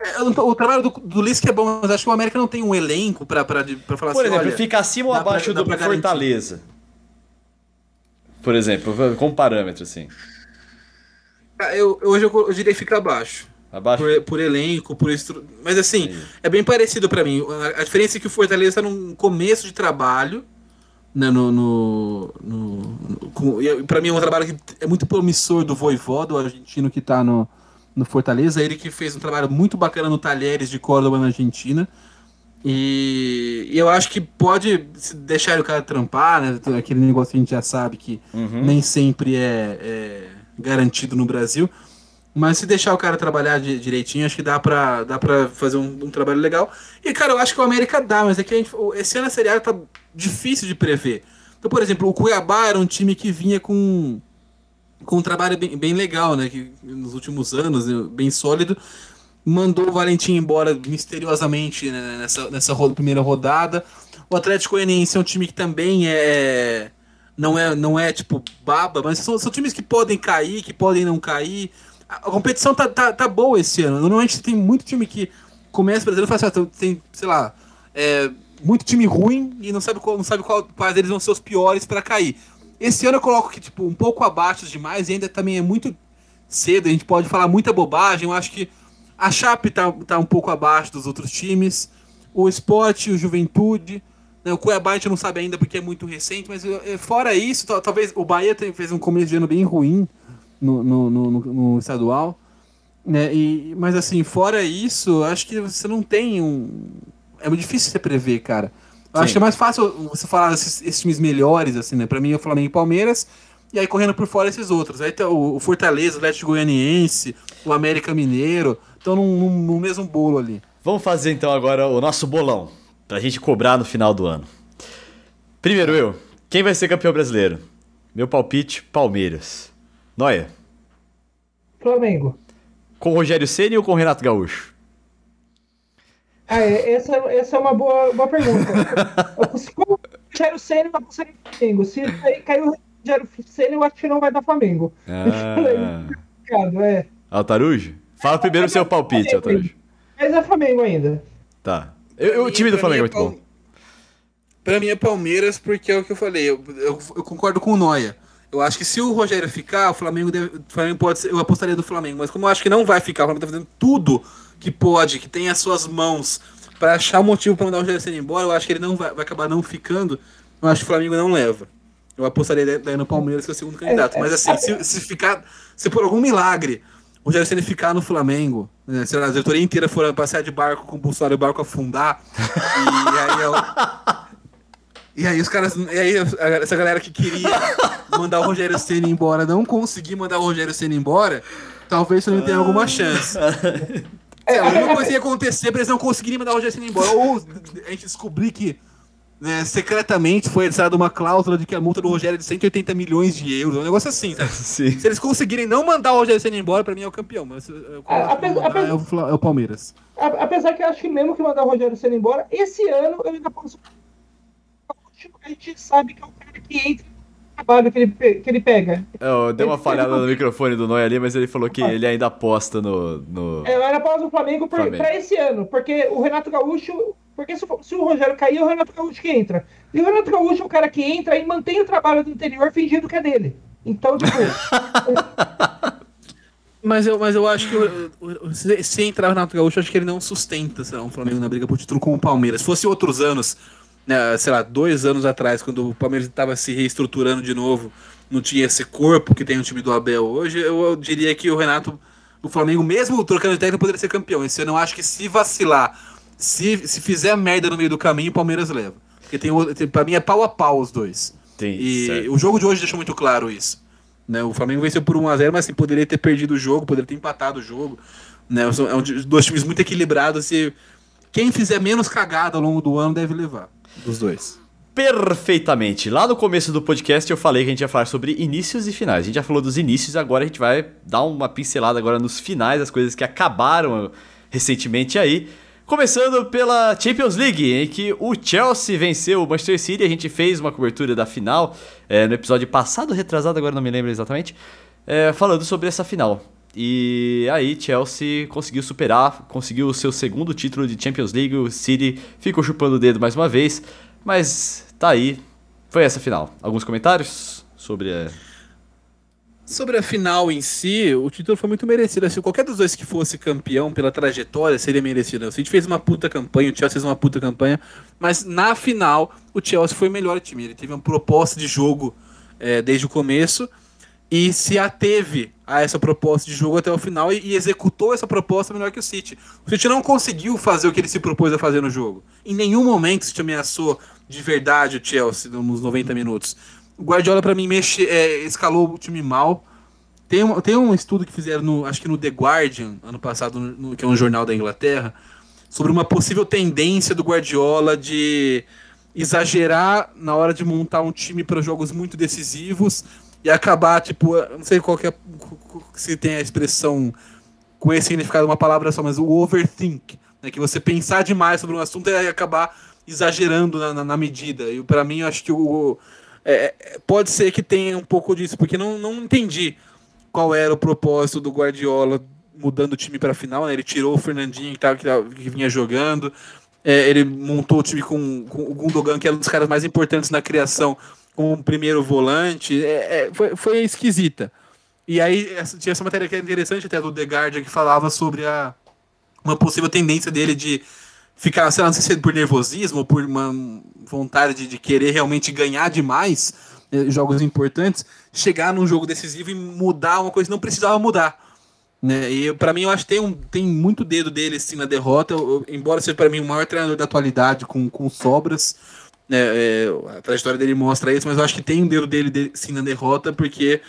É, o trabalho do, do Lisca é bom, mas acho que o América não tem um elenco pra, pra, pra falar Por assim. exemplo, olha, fica acima ou pra- abaixo do pra garantir. Fortaleza. Por exemplo, com parâmetro, assim. eu, hoje eu, eu diria que fica abaixo. Por, por elenco, por estru... Mas assim, Sim. é bem parecido pra mim. A, a diferença é que o Fortaleza tá num começo de trabalho, né, no, no, no, no- e pra mim é um trabalho que é muito promissor do Voivoda, o argentino que tá no, no Fortaleza. Ele que fez um trabalho muito bacana no Talheres de Córdoba, na Argentina. E, e eu acho que pode deixar o cara trampar, né? Aquele negócio que a gente já sabe que Uhum. nem sempre é, é garantido no Brasil. Mas se deixar o cara trabalhar di- direitinho, acho que dá pra, dá pra fazer um, um trabalho legal. E, cara, eu acho que o América dá, mas é que gente, esse ano a Série A tá difícil de prever. Então, por exemplo, o Cuiabá era um time que vinha com, com um trabalho bem, bem legal, né? Que nos últimos anos, né, bem sólido. Mandou o Valentim embora misteriosamente né, nessa, nessa primeira rodada. O Atlético Goianiense é um time que também é. Não é, não é tipo baba, mas são, são times que podem cair, que podem não cair. A, competição tá, tá, tá boa esse ano. Normalmente tem muito time que começa o brasileiro e fala assim, ah, tem, sei lá, é, muito time ruim e não sabe, qual, não sabe qual, quais deles vão ser os piores para cair. Esse ano eu coloco que, tipo, um pouco abaixo demais e ainda também é muito cedo, a gente pode falar muita bobagem. Eu acho que a Chape tá, tá um pouco abaixo dos outros times. O Sport, o Juventude. né, o Cuiabá a gente não sabe ainda porque é muito recente, mas eh, fora isso, tal- talvez o Bahia tem- fez um começo de ano bem ruim no, no, no- no- estadual. Né, e, mas assim, fora isso, acho que você não tem um. É muito difícil você prever, cara. Eu Sim. acho que é mais fácil você falar esses, esses times melhores, assim, né? Pra mim é o Flamengo e Palmeiras, e aí correndo por fora esses outros. Aí tem o, o Fortaleza, o Atlético Goianiense, o América Mineiro, estão no mesmo bolo ali. Vamos fazer então agora o nosso bolão. Pra gente cobrar no final do ano. Primeiro eu. Quem vai ser campeão brasileiro? Meu palpite, Palmeiras. Noia. Flamengo. Com o Rogério Ceni ou com o Renato Gaúcho? Ah, é, essa, essa é uma boa, boa pergunta. <laughs> For o Rogério Senna, eu apostaria no Flamengo. Se aí caiu o Rogério Senna, eu acho que não vai dar Flamengo. Ah. <laughs> Complicado, é. Altarujo? Fala primeiro o seu palpite, Altarujo. Mas é Flamengo ainda. Tá. Eu, eu- o time do Flamengo é é muito bom. Pra mim é Palmeiras, porque é o que eu falei. Eu, eu- eu concordo com o Noia. Eu acho que se o Rogério ficar, o Flamengo, deve, o Flamengo pode ser, eu apostaria do Flamengo. Mas como eu acho que não vai ficar, o Flamengo tá fazendo tudo que pode, que tem as suas mãos, pra achar motivo pra mandar o Rogério Ceni embora, eu acho que ele não vai, vai acabar não ficando. Eu acho que o Flamengo não leva. Eu apostaria daí no Palmeiras, que é o segundo candidato. é, Mas assim, se, se ficar. Se por algum milagre o Rogério Ceni ficar no Flamengo, né, se a diretoria inteira for passear de barco com o Bolsonaro e o barco afundar, <laughs> e aí é o, E aí os caras. E aí essa galera que queria mandar o Rogério Senna embora não conseguir mandar o Rogério Senna embora, talvez também tenha alguma chance. <laughs> É, a única coisa que ia acontecer pra eles não conseguirem mandar o Rogério Senna embora. Ou a gente descobrir que né, secretamente foi adicionada uma cláusula de que a multa do Rogério é de 180 milhões de euros. Um negócio assim, sabe? <laughs> Sim. Se eles conseguirem não mandar o Rogério Senna embora, pra mim é o campeão. Mas eu, eu, É, apesar- é, o, é o Palmeiras. Apesar que eu acho que mesmo que mandar o Rogério Senna embora, esse ano eu ainda posso. A gente sabe que é o cara que entra no trabalho que ele, que ele pega. Eu dei uma Ele- falhada no microfone do Noia ali, mas ele falou que ele ainda aposta no. no... É, Eu ainda posso o Flamengo por- Flamengo. pra esse ano, porque o Renato Gaúcho. Porque se, o- se o Rogério cair, é o Renato Gaúcho que entra. E o Renato Gaúcho é o cara que entra e mantém o trabalho do interior fingindo que é dele. Então, tipo, <laughs> Mas eu, mas eu acho que o- o- o- se, se entrar o Renato Gaúcho, eu acho que ele não sustenta lá, um Flamengo na briga por título com o Palmeiras. Se fosse outros anos, sei lá, dois anos atrás, quando o Palmeiras estava se reestruturando de novo, não tinha esse corpo que tem o time do Abel hoje, eu, diria que o Renato, o Flamengo, mesmo trocando de técnico, poderia ser campeão. Esse ano eu acho que se vacilar, se, se fizer merda no meio do caminho, o Palmeiras leva. Porque tem, o- tem, pra mim é pau a pau os dois. Tem, E certo. o jogo de hoje deixou muito claro isso. Né? O Flamengo venceu por 1x0, mas assim, poderia ter perdido o jogo, poderia ter empatado o jogo. Né? São é um, dois times muito equilibrados e quem fizer menos cagada ao longo do ano deve levar. Dos dois. Perfeitamente. Lá no começo do podcast eu falei que a gente ia falar sobre inícios e finais. A gente já falou dos inícios, agora a gente vai dar uma pincelada agora nos finais, as coisas que acabaram recentemente aí. Começando pela Champions League, em que o Chelsea venceu o Manchester City. A gente fez uma cobertura da final é, no episódio passado, retrasado, agora não me lembro exatamente, é, falando sobre essa final. E aí Chelsea conseguiu superar, conseguiu o seu segundo título de Champions League. O City ficou chupando o dedo mais uma vez, mas tá aí. Foi essa final. Alguns comentários sobre a... Sobre a final em si, o título foi muito merecido. Se qualquer dos dois que fosse campeão pela trajetória, seria merecido. O City fez uma puta campanha, o Chelsea fez uma puta campanha, mas na final o Chelsea foi o melhor time. Ele teve uma proposta de jogo eh, desde o começo e se ateve a essa proposta de jogo até o final e, e executou essa proposta melhor que o City. O City não conseguiu fazer o que ele se propôs a fazer no jogo. Em nenhum momento o City ameaçou de verdade o Chelsea nos 90 minutos. O Guardiola, pra mim, mexe, é, escalou o time mal. Tem um, tem um estudo que fizeram, no, acho que no The Guardian, ano passado, no- que é um jornal da Inglaterra, sobre uma possível tendência do Guardiola de exagerar na hora de montar um time para jogos muito decisivos e acabar, tipo, não sei qual que é, se tem a expressão com esse significado, uma palavra só, mas o overthink, né, que você pensar demais sobre um assunto e acabar exagerando na, na- na medida. E para mim, eu acho que o, é, é, pode ser que tenha um pouco disso, porque não, não entendi qual era o propósito do Guardiola mudando o time para a final. né? Ele tirou o Fernandinho que, tava, que, tava- que vinha jogando, é, ele montou o time com, com o Gundogan, que era um dos caras mais importantes na criação, como primeiro volante. É, é, foi, foi esquisita. E aí essa- tinha essa matéria que é interessante até do The Guardian, que falava sobre a, uma possível tendência dele de ficar, sei lá, não sei se é por nervosismo ou por uma vontade de, de querer realmente ganhar demais eh, jogos importantes, chegar num jogo decisivo e mudar uma coisa que não precisava mudar. Né? E para mim eu acho que tem, um, tem muito dedo dele assim, na derrota, eu- embora seja para mim o maior treinador da atualidade com, com sobras. Né, é, a trajetória dele mostra isso, mas eu acho que tem um dedo dele, de- sim na derrota, porque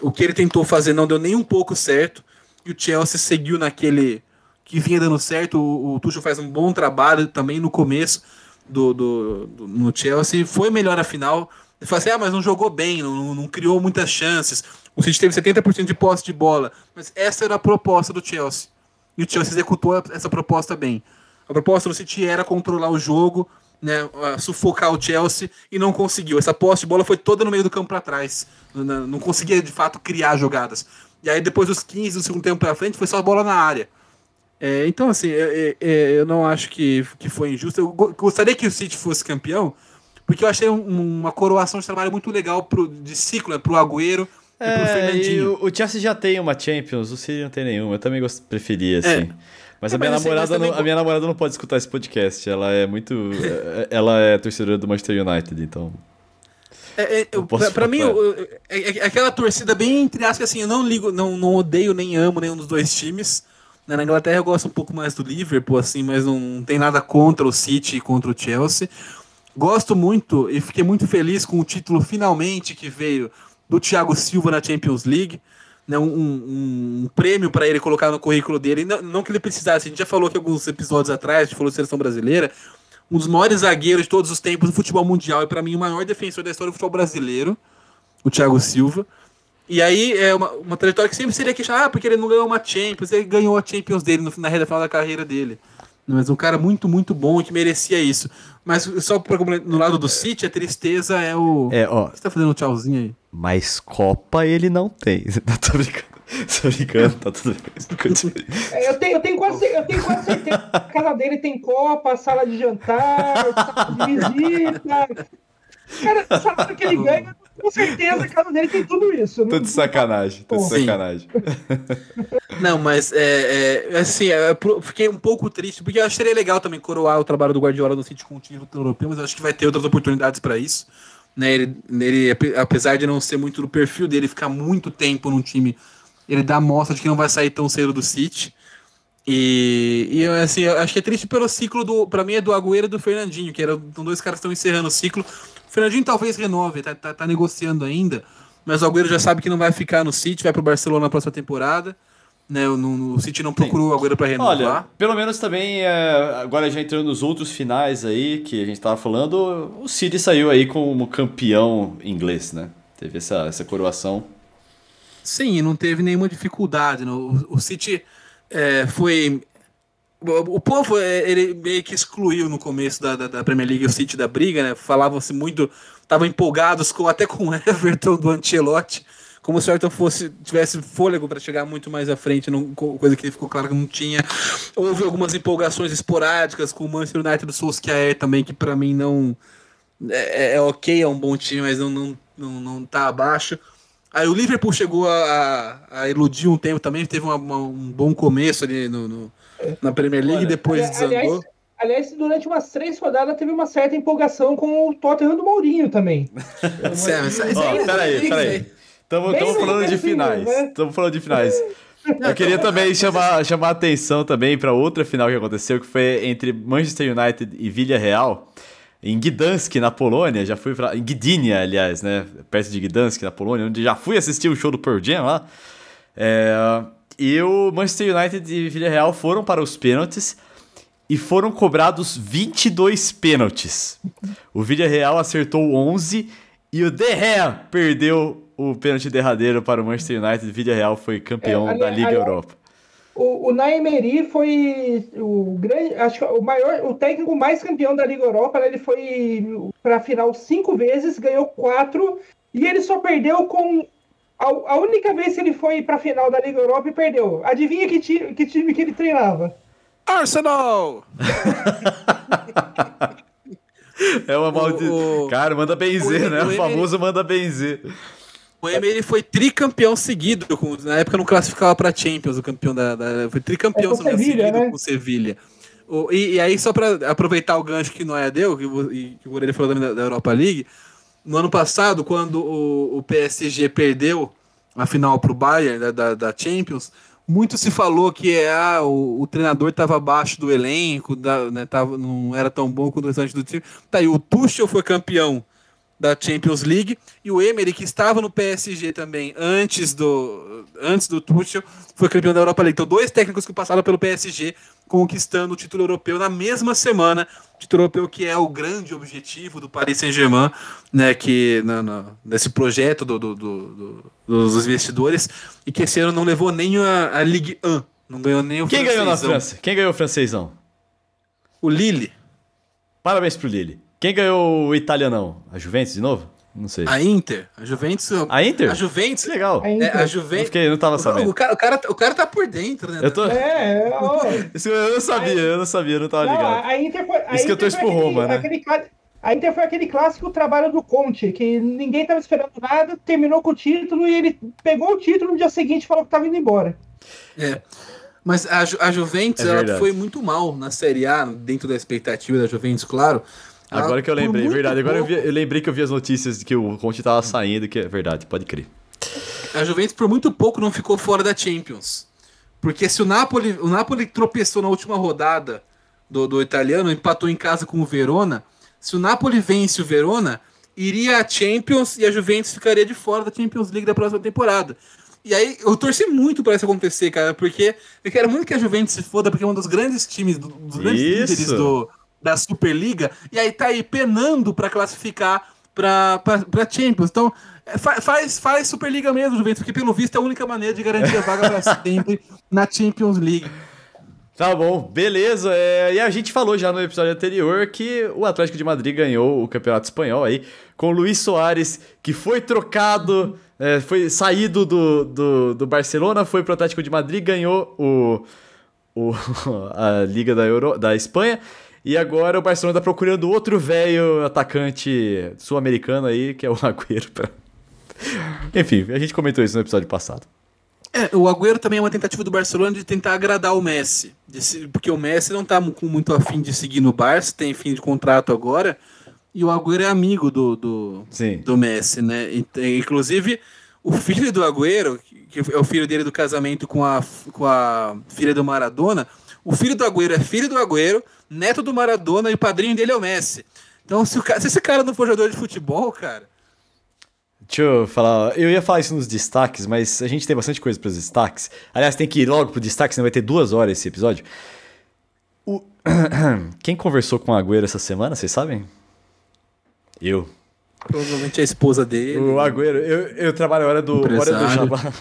o que ele tentou fazer não deu nem um pouco certo, e o Chelsea seguiu naquele que vinha dando certo. O, o Tuchel faz um bom trabalho também no começo do, do, do- no Chelsea. Foi melhor na final. Ele fala assim, ah, mas não jogou bem, não, não criou muitas chances. O City teve 70% de posse de bola. Mas essa era a proposta do Chelsea. E o Chelsea executou essa proposta bem. A proposta do City era controlar o jogo, né, sufocar o Chelsea e não conseguiu. Essa posse de bola foi toda no meio do campo para trás. Não, conseguia de fato criar jogadas. E aí depois dos 15 do segundo tempo para frente foi só a bola na área. É, então, assim, é, é, é, eu não acho que, que foi injusto. Eu go- gostaria que o City fosse campeão, porque eu achei um- uma coroação de trabalho muito legal pro, de ciclo, né, pro Agüero e pro É, e Fernandinho. o, o Chelsea já tem uma Champions, o City não tem nenhuma. Eu também gost... preferia, assim. É. Mas, É, a, minha mas assim, namorada mas também não, a go- minha namorada não pode escutar esse podcast. Ela é muito. é- ela é torcedora do Manchester United, então. É, é, eu- pra, pra mim, eu- eu- é, é aquela torcida bem entre aspas, assim, eu não ligo, não, não odeio nem amo nenhum dos dois times. Né, Na Inglaterra eu gosto um pouco mais do Liverpool, assim, mas não tem nada contra o City e contra o Chelsea. Gosto muito e fiquei muito feliz com o título finalmente que veio do Thiago Silva na Champions League. Né, um, um, um prêmio para ele colocar no currículo dele. Não, não, que ele precisasse, a gente já falou aqui alguns episódios atrás, a gente falou de seleção brasileira. Um dos maiores zagueiros de todos os tempos do futebol mundial e, para mim, o maior defensor da história do futebol brasileiro, o Thiago Silva. E aí é uma, uma trajetória que sempre seria queixar, ah, porque ele não ganhou uma Champions, ele ganhou a Champions dele no, na reta final da carreira dele. Mas um cara muito, muito bom e que merecia isso. Mas só pra, no lado do City, a tristeza é o. É, ó. Você tá fazendo um tchauzinho aí? Mas Copa ele não tem. <laughs> Tô brincando. Tô brincando, tá tudo bem. É, eu, tenho, eu, tenho quase, eu tenho quase certeza que a casa dele tem copa, sala de jantar, sala de visita. Cara, o salário que ele ganha, com certeza a casa dele tem tudo isso. Tô de sacanagem, tô de sacanagem. Não, mas é, é assim, é, eu fiquei um pouco triste, porque eu acharia legal também coroar o trabalho do Guardiola no City com o título europeu, mas eu acho que vai ter outras oportunidades para isso. Né, ele, ele, apesar de não ser muito do perfil dele, ficar muito tempo num time ele dá mostra de que não vai sair tão cedo do City. E, e assim, eu acho que é triste pelo ciclo do. Pra mim é do Agüero e do Fernandinho, que eram dois caras que estão encerrando o ciclo. Fernandinho talvez renove, tá, tá, tá, negociando ainda. Mas o Agüero já sabe que não vai ficar no City, vai pro Barcelona na próxima temporada. Né, o, no, o City não procurou o Agüero para renovar. Olha, pelo menos também, é, agora já entrando nos outros finais aí que a gente tava falando, o City saiu aí como campeão inglês, né? Teve essa, essa coroação Sim, não teve nenhuma dificuldade. O, o City é, foi. O, povo é, ele meio que excluiu no começo da, da, da Premier League o City da briga, né? Falavam-se muito, estavam empolgados com até com o <laughs> Everton do Ancelotti, como se o Everton fosse tivesse fôlego para chegar muito mais à frente, não, coisa que ficou claro que não tinha. Houve algumas empolgações esporádicas com o Manchester United do Solskjaer também, que para mim não é, é, ok, é um bom time, mas não, não, não, não tá abaixo. Aí o Liverpool chegou a, a iludir um tempo também, teve uma, uma, um bom começo ali no, no na Premier League e depois aliás, desandou. Aliás, durante umas três rodadas teve uma certa empolgação com o Tottenham do Mourinho também. <laughs> oh, peraí, peraí. Estamos falando de finais. Estamos né? falando de finais. Eu queria também chamar, chamar a atenção também para outra final que aconteceu, que foi entre Manchester United e Villarreal. Real em Gdansk, na Polônia, já fui pra, em Gdynia, aliás, né, perto de Gdansk, na Polônia, onde já fui assistir o show do Pearl Jam lá. É, e o Manchester United e Villarreal foram para os pênaltis e foram cobrados 22 pênaltis. O Villarreal acertou 11 e o De Gea perdeu o pênalti derradeiro para o Manchester United. O Villarreal foi campeão é, da Liga Europa. O, o Naemeri foi o grande, acho que o maior, o técnico mais campeão da Liga Europa. Ele foi para a final cinco vezes, ganhou quatro e ele só perdeu com a, a única vez que ele foi para a final da Liga Europa e perdeu. Adivinha que time, que time que ele treinava? Arsenal. <laughs> é uma maldição. Cara, manda benzer, né? O famoso manda benzer. O Emery foi tricampeão seguido, com, na época não classificava para Champions, o campeão da, da foi tricampeão é seguido né? com Sevilha. O, e, e, aí, só para aproveitar o gancho que não é deu, que, o, que o Moreira falou da, da Europa League, no ano passado, quando o, o PSG perdeu a final para o Bayern da, da, da, Champions, muito se falou que é, ah, o, o treinador estava abaixo do elenco, da, né, tava, não era tão bom quanto o restante do time. Tá aí, o Tuchel foi campeão da Champions League e o Emery que estava no PSG também antes do antes do Tuchel foi campeão da Europa League. Então dois técnicos que passaram pelo PSG conquistando o título europeu na mesma semana, título europeu que é o grande objetivo do Paris Saint-Germain, né, que no, no, nesse projeto do, do, do, dos investidores e que esse ano não levou nem a, a Ligue 1, não ganhou nem o Quem ganhou na França? Quem ganhou o francêsão? O Lille. Parabéns pro Lille. Quem ganhou o italianão? A Juventus de novo? Não sei. A Inter. A Juventus. A Inter? A Juventus. Que legal. A, é, a Juventus. Não, fiquei, não tava sabendo. O cara, o, cara, o cara tá por dentro, né? Eu tô... É, Isso eu não sabia, eu não sabia, eu não tava não, ligado. A Inter foi, a Isso Inter que eu torço pro Roma, né? Aquele, a Inter foi aquele clássico trabalho do Conte, que ninguém tava esperando nada, terminou com o título e ele pegou o título no dia seguinte e falou que tava indo embora. É. Mas a, a Juventus é ela foi muito mal na Série A, dentro da expectativa da Juventus, claro. Agora que eu lembrei, verdade. Agora eu, vi, eu, lembrei que eu vi as notícias de que o Conte tava saindo, que é verdade, pode crer. A Juventus por muito pouco não ficou fora da Champions. Porque se o Napoli, o Napoli tropeçou na última rodada do, do italiano, empatou em casa com o Verona, se o Napoli vence o Verona, iria a Champions e a Juventus ficaria de fora da Champions League da próxima temporada. E aí eu torci muito para isso acontecer, cara, porque eu quero muito que a Juventus se foda, porque é um dos grandes times, dos grandes Isso. líderes do, da Superliga, e aí tá aí penando para classificar para Champions. Então, é, fa- faz, faz Superliga mesmo, Juventus, porque pelo visto é a única maneira de garantir a vaga para <laughs> sempre na Champions League. Tá bom, beleza. É, e a gente falou já no episódio anterior que o Atlético de Madrid ganhou o Campeonato Espanhol aí, com o Luiz Soares, que foi trocado, é, foi saído do, do, do Barcelona, foi pro Atlético de Madrid, ganhou o, o, <laughs> a Liga da, Euro, da Espanha. E agora o Barcelona tá procurando outro velho atacante sul-americano aí, que é o <laughs> Agüero. Pra... <laughs> Enfim, a gente comentou isso no episódio passado. É, o Agüero também é uma tentativa do Barcelona de tentar agradar o Messi. porque o Messi não tá com muito afim de seguir no Barça, tem fim de contrato agora. E o Agüero é amigo do, do, Sim. do Messi, né? Inclusive, o filho do Agüero, que é o filho dele do casamento com a, com a filha do Maradona, o filho do Agüero é filho do Agüero, neto do Maradona e o padrinho dele é o Messi. Então, se, o ca- se esse cara não for jogador de futebol, cara. Deixa eu falar, eu ia falar isso nos destaques, mas a gente tem bastante coisa para os destaques. Aliás, tem que ir logo pro destaque, senão vai ter duas horas esse episódio. O- <clears throat> Quem conversou com o Agüero essa semana, vocês sabem? Eu. Provavelmente é a esposa dele. O Agüero, eu, eu trabalho a hora do, hora do. Jabá. <laughs>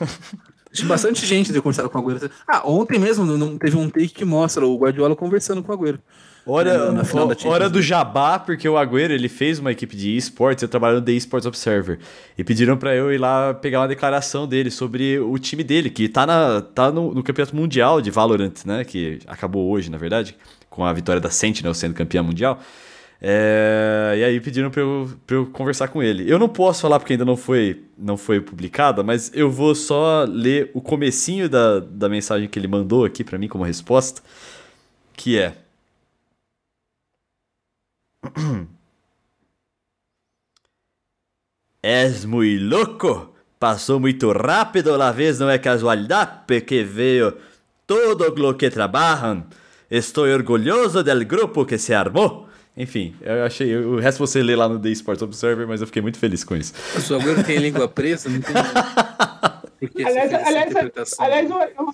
Bastante gente ter conversado com o Agüero. Ah, ontem mesmo não teve um take que mostra o Guardiola conversando com o Agüero. Hora, Na final da ho- Champions hora do Jabá, porque o Agüero ele fez uma equipe de esportes, eu trabalho no The Esports Observer. E pediram pra eu ir lá pegar uma declaração dele sobre o time dele, que tá, na, tá no, no campeonato mundial de Valorant, né? Que acabou hoje, na verdade, com a vitória da Sentinel sendo campeã mundial. É, e aí pediram pra eu, pra eu conversar com ele. Eu não posso falar porque ainda não foi, não foi publicada, mas eu vou só ler o comecinho da, da mensagem que ele mandou aqui pra mim como resposta, que é... Es muy loco. Passou muito rápido la vez, não é casualidade, porque veio todo lo que trabalham. Estou orgulhoso del grupo que se armou. Enfim, eu achei. O resto você lê lá no The Sports Observer, mas eu fiquei muito feliz com isso. Se o Agüero tem língua presa, não tem. <laughs> Aliás, aliás, aliás eu, eu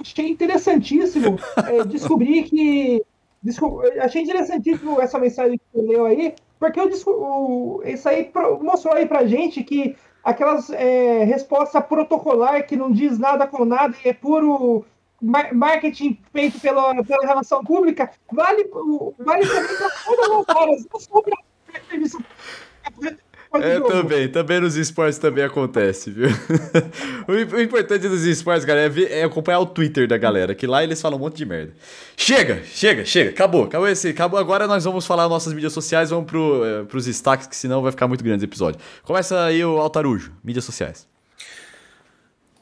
achei, interessantíssimo é, descobrir que. desco- eu achei interessantíssimo essa mensagem que você leu aí, porque eu o, isso aí mostrou aí pra gente que aquelas é, resposta protocolar que não diz nada com nada e é puro marketing feito pela, pela relação pública, vale, o- vale também para todas as áreas, não só serviço. É, também, também nos esportes também acontece, viu? <laughs> o, im- o importante dos esportes, galera, é, ver- é acompanhar o Twitter da galera, que lá eles falam um monte de merda. Chega, chega, chega, acabou, acabou esse, acabou. Agora nós vamos falar nossas mídias sociais, vamos pro, eh, pros destaques, que senão vai ficar muito grande esse episódio. Começa aí o Altarujo, mídias sociais.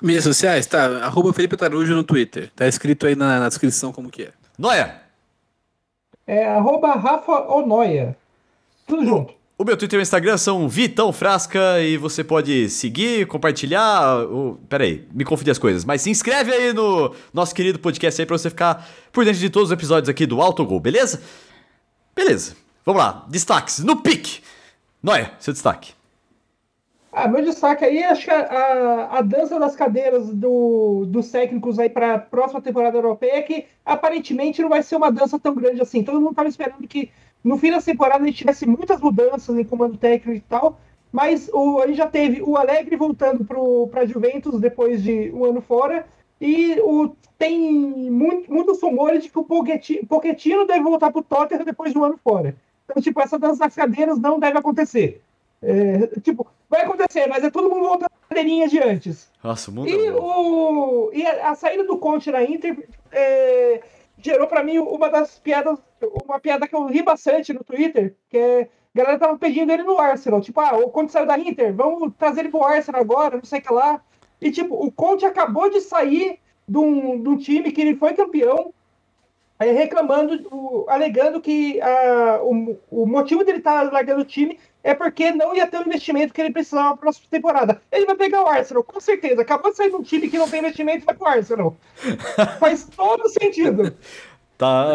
Mídias sociais? Tá, arroba Felipe Tarujo no Twitter. Tá escrito aí na, na descrição como que é. Noia! É arroba Rafa Onoia. Tudo junto. O meu Twitter e o Instagram são Vitão Frasca e você pode seguir, compartilhar. Ou, peraí, me confundi as coisas. Mas se inscreve aí no nosso querido podcast aí pra você ficar por dentro de todos os episódios aqui do Autogol, beleza? Beleza. Vamos lá, destaques no pique. Noia, seu destaque. Ah, meu destaque aí, acho que a, a, a dança das cadeiras do, dos técnicos aí para a próxima temporada europeia, que aparentemente não vai ser uma dança tão grande assim. Todo mundo estava esperando que no fim da temporada a gente tivesse muitas mudanças em comando técnico e tal, mas o, a gente já teve o Alegre voltando para a Juventus depois de um ano fora, e o, tem muito, muitos rumores de que o Pochettino, Pochettino deve voltar para o Tottenham depois de um ano fora. Então, tipo, essa dança das cadeiras não deve acontecer. É, tipo, vai acontecer, mas é todo mundo voltando à cadeirinha de antes. Nossa, mundo. E, o, e a, a saída do Conte na Inter é, gerou pra mim uma das piadas, uma piada que eu ri bastante no Twitter, que é, a galera tava pedindo ele no Arsenal. Tipo, ah, o Conte saiu da Inter, vamos trazer ele pro Arsenal agora, não sei o que lá. E tipo, o Conte acabou de sair de um, de um time que ele foi campeão, aí reclamando, o- alegando que ah, o, o motivo dele estar largando o time é porque não ia ter o investimento que ele precisava na próxima temporada. Ele vai pegar o Arsenal, com certeza. Acabou de sair de um time que não tem investimento e vai pro Arsenal. <laughs> Faz todo sentido. Tá.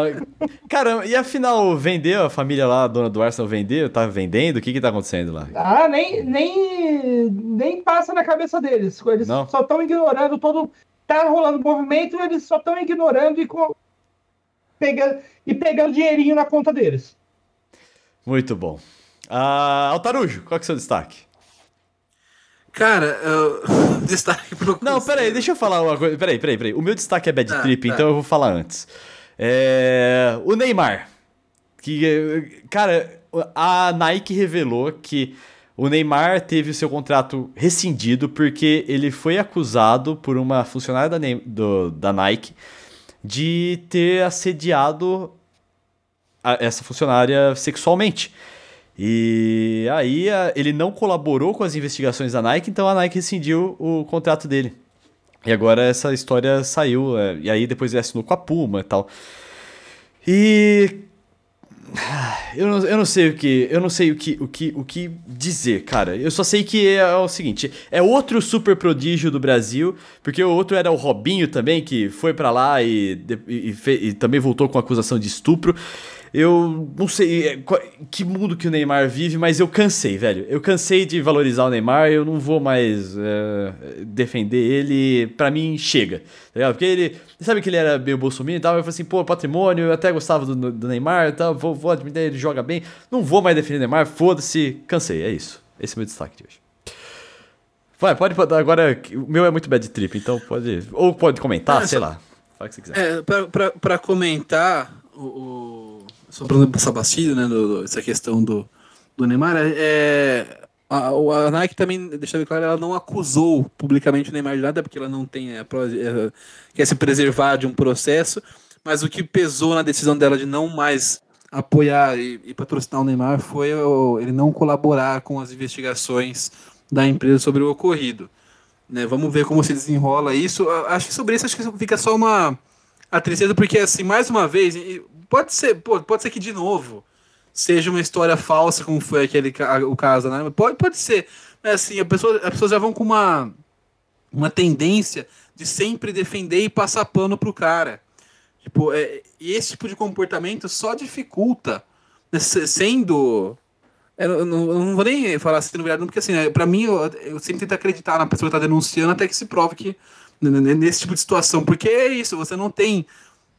Caramba, e afinal, vendeu a família lá, a dona do Arsenal vendeu? Tá vendendo? O que que tá acontecendo lá? Ah, nem, nem, nem passa na cabeça deles. Eles Não? só estão ignorando todo. Tá rolando movimento, eles só estão ignorando e com- pegando, e pegando dinheirinho na conta deles. Muito bom. Ah, Altarujo, qual que é o seu destaque? Cara, eu... <laughs> destaque pro. Não, peraí, deixa eu falar uma coisa. Peraí, peraí, peraí. O meu destaque é bad Tá, trip, tá. então eu vou falar antes. É, O Neymar. Que, cara, a Nike revelou que o Neymar teve o seu contrato rescindido porque ele foi acusado por uma funcionária da, do- da Nike de ter assediado essa funcionária sexualmente. E aí ele não colaborou com as investigações da Nike, então a Nike rescindiu o contrato dele. E agora essa história saiu, é, e aí depois ele assinou com a Puma e tal. E eu não, eu não sei o que, eu não sei o que, o que, o que dizer, cara. Eu só sei que é o seguinte, é outro super prodígio do Brasil, porque o outro era o Robinho também que foi pra lá e, e, e e também voltou com acusação de estupro. Eu não sei é, que mundo que o Neymar vive, mas eu cansei, velho. Eu cansei de valorizar o Neymar, eu não vou mais é, defender ele. Pra mim, chega. Tá ligado? Porque ele. Sabe que ele era meio bolsominion e tal? Eu falei assim, pô, patrimônio, eu até gostava do, do Neymar e tal, vou, vou admitir, ele joga bem. Não vou mais defender o Neymar, foda-se, cansei, é isso. Esse é o meu destaque de hoje. Vai, pode, pode agora. O meu é muito bad trip, então pode. Ou pode comentar, É, sei só- lá. Fala o que você quiser. É, pra, pra, pra comentar o, o, sobre o Sabastino, né, do, do- essa questão do, do Neymar, é, a, o- a Nike também, deixa eu ver claro, ela não acusou publicamente o Neymar de nada, porque ela não tem, a, pro- é, quer se preservar de um processo, mas o que pesou na decisão dela de não mais apoiar e, e patrocinar o Neymar foi o- ele não colaborar com as investigações da empresa sobre o ocorrido. Né, vamos ver como se desenrola isso. Acho que sobre isso acho que fica só uma a tristeza, porque assim, mais uma vez, pode ser, pô, pode ser que de novo seja uma história falsa, como foi aquele o caso, né? Pode, pode ser. Mas assim, a pessoa, as pessoas já vão com uma, uma tendência de sempre defender e passar pano pro cara. Tipo, é, esse tipo de comportamento só dificulta, né, se- sendo. Eu não, eu não vou nem falar sendo verdade, não, porque assim, né, pra mim, eu, eu sempre tento acreditar na pessoa que tá denunciando até que se prove que n- n- nesse tipo de situação, porque é isso, você não tem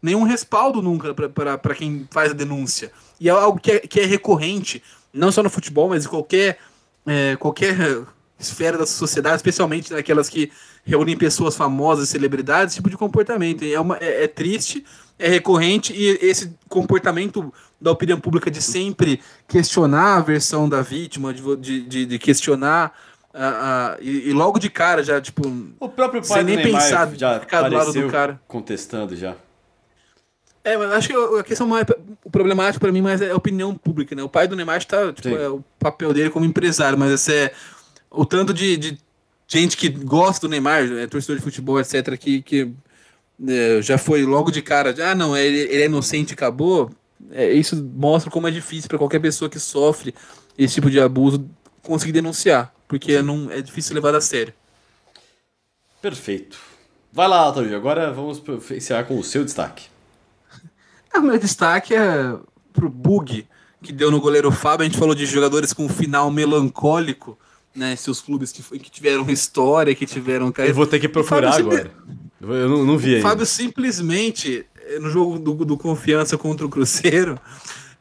nenhum respaldo nunca para quem faz a denúncia. E é algo que é, que é recorrente, não só no futebol, mas em qualquer, é, qualquer <laughs> esfera da sociedade, especialmente naquelas que reúnem pessoas famosas, celebridades, esse tipo de comportamento. É, uma, é, é triste, é recorrente, e esse comportamento da opinião pública de sempre questionar a versão da vítima, de, de, de, questionar. ah, ah, e, e logo de cara já, tipo, O próprio Sem nem pensar, já ficar do lado do apareceu cara. contestando já. É, mas acho que a questão mais o problemático pra mim mais é a opinião pública, né? O pai do Neymar está, tipo, é o papel dele como empresário, mas esse é o tanto de, de gente que gosta do Neymar, é torcedor de futebol, etc, que, que é, já foi logo de cara, de, ah, não, ele, ele é inocente e acabou. É, isso mostra como é difícil pra qualquer pessoa que sofre esse tipo de abuso conseguir denunciar, porque não é difícil levar a sério. Perfeito. Vai lá, Otávio. Agora vamos iniciar com o seu destaque. Ah, meu destaque é pro bug que deu no goleiro Fábio. A gente falou de jogadores com um final melancólico, né? Seus clubes que, foi- que tiveram história, que tiveram Eu vou ter que procurar agora. Eu não, não vi O ainda. Fábio simplesmente, eh, no jogo do, do Confiança contra o Cruzeiro,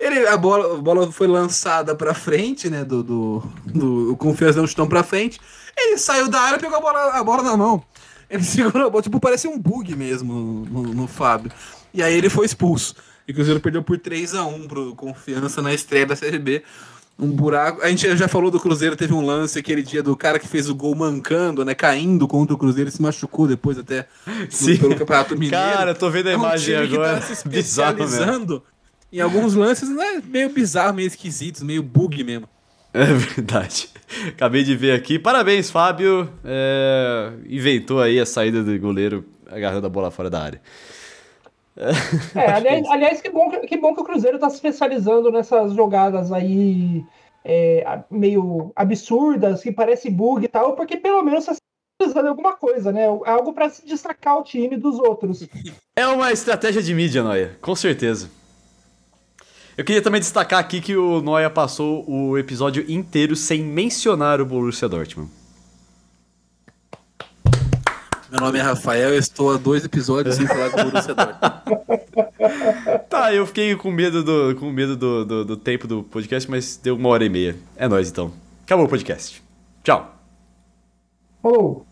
ele, a, bola, a bola foi lançada pra frente, né? Do, do, do o Confiança deu um chutão pra frente. Ele saiu da área e pegou a bola, a bola na mão. Ele <laughs> segurou a bola, tipo, parecia um bug mesmo no, no, no Fábio. E aí ele foi expulso. E o Cruzeiro perdeu por 3 a 1 pro Confiança na estreia da Série B. Um buraco. A gente já falou do Cruzeiro, teve um lance aquele dia do cara que fez o gol mancando, né? Caindo contra o Cruzeiro e se machucou depois até Sim. pelo Campeonato Mineiro. Cara, tô vendo a É um imagem time que agora. tá se <laughs> Bizarro mesmo. especializando em alguns lances né, meio bizarros, meio esquisitos, meio bug mesmo. É verdade. Acabei de ver aqui. Parabéns, Fábio. É, Inventou aí a saída do goleiro agarrando a bola fora da área. É, aliás, aliás, que, bom, que bom que o Cruzeiro tá se especializando nessas jogadas aí é, meio absurdas, que parece bug e tal, porque pelo menos você valorizando alguma coisa, né? Algo para se destacar o time dos outros. <laughs> É uma estratégia de mídia, Noia, com certeza. Eu queria também destacar aqui que o Noia passou o episódio inteiro sem mencionar o Borussia Dortmund. Meu nome é Rafael, eu estou há dois episódios sem falar do Borussia Dortmund. <laughs> Tá, eu fiquei com medo do, com medo do, do, do tempo do podcast, mas deu uma hora e meia. É nóis então. Acabou o podcast. Tchau. Falou!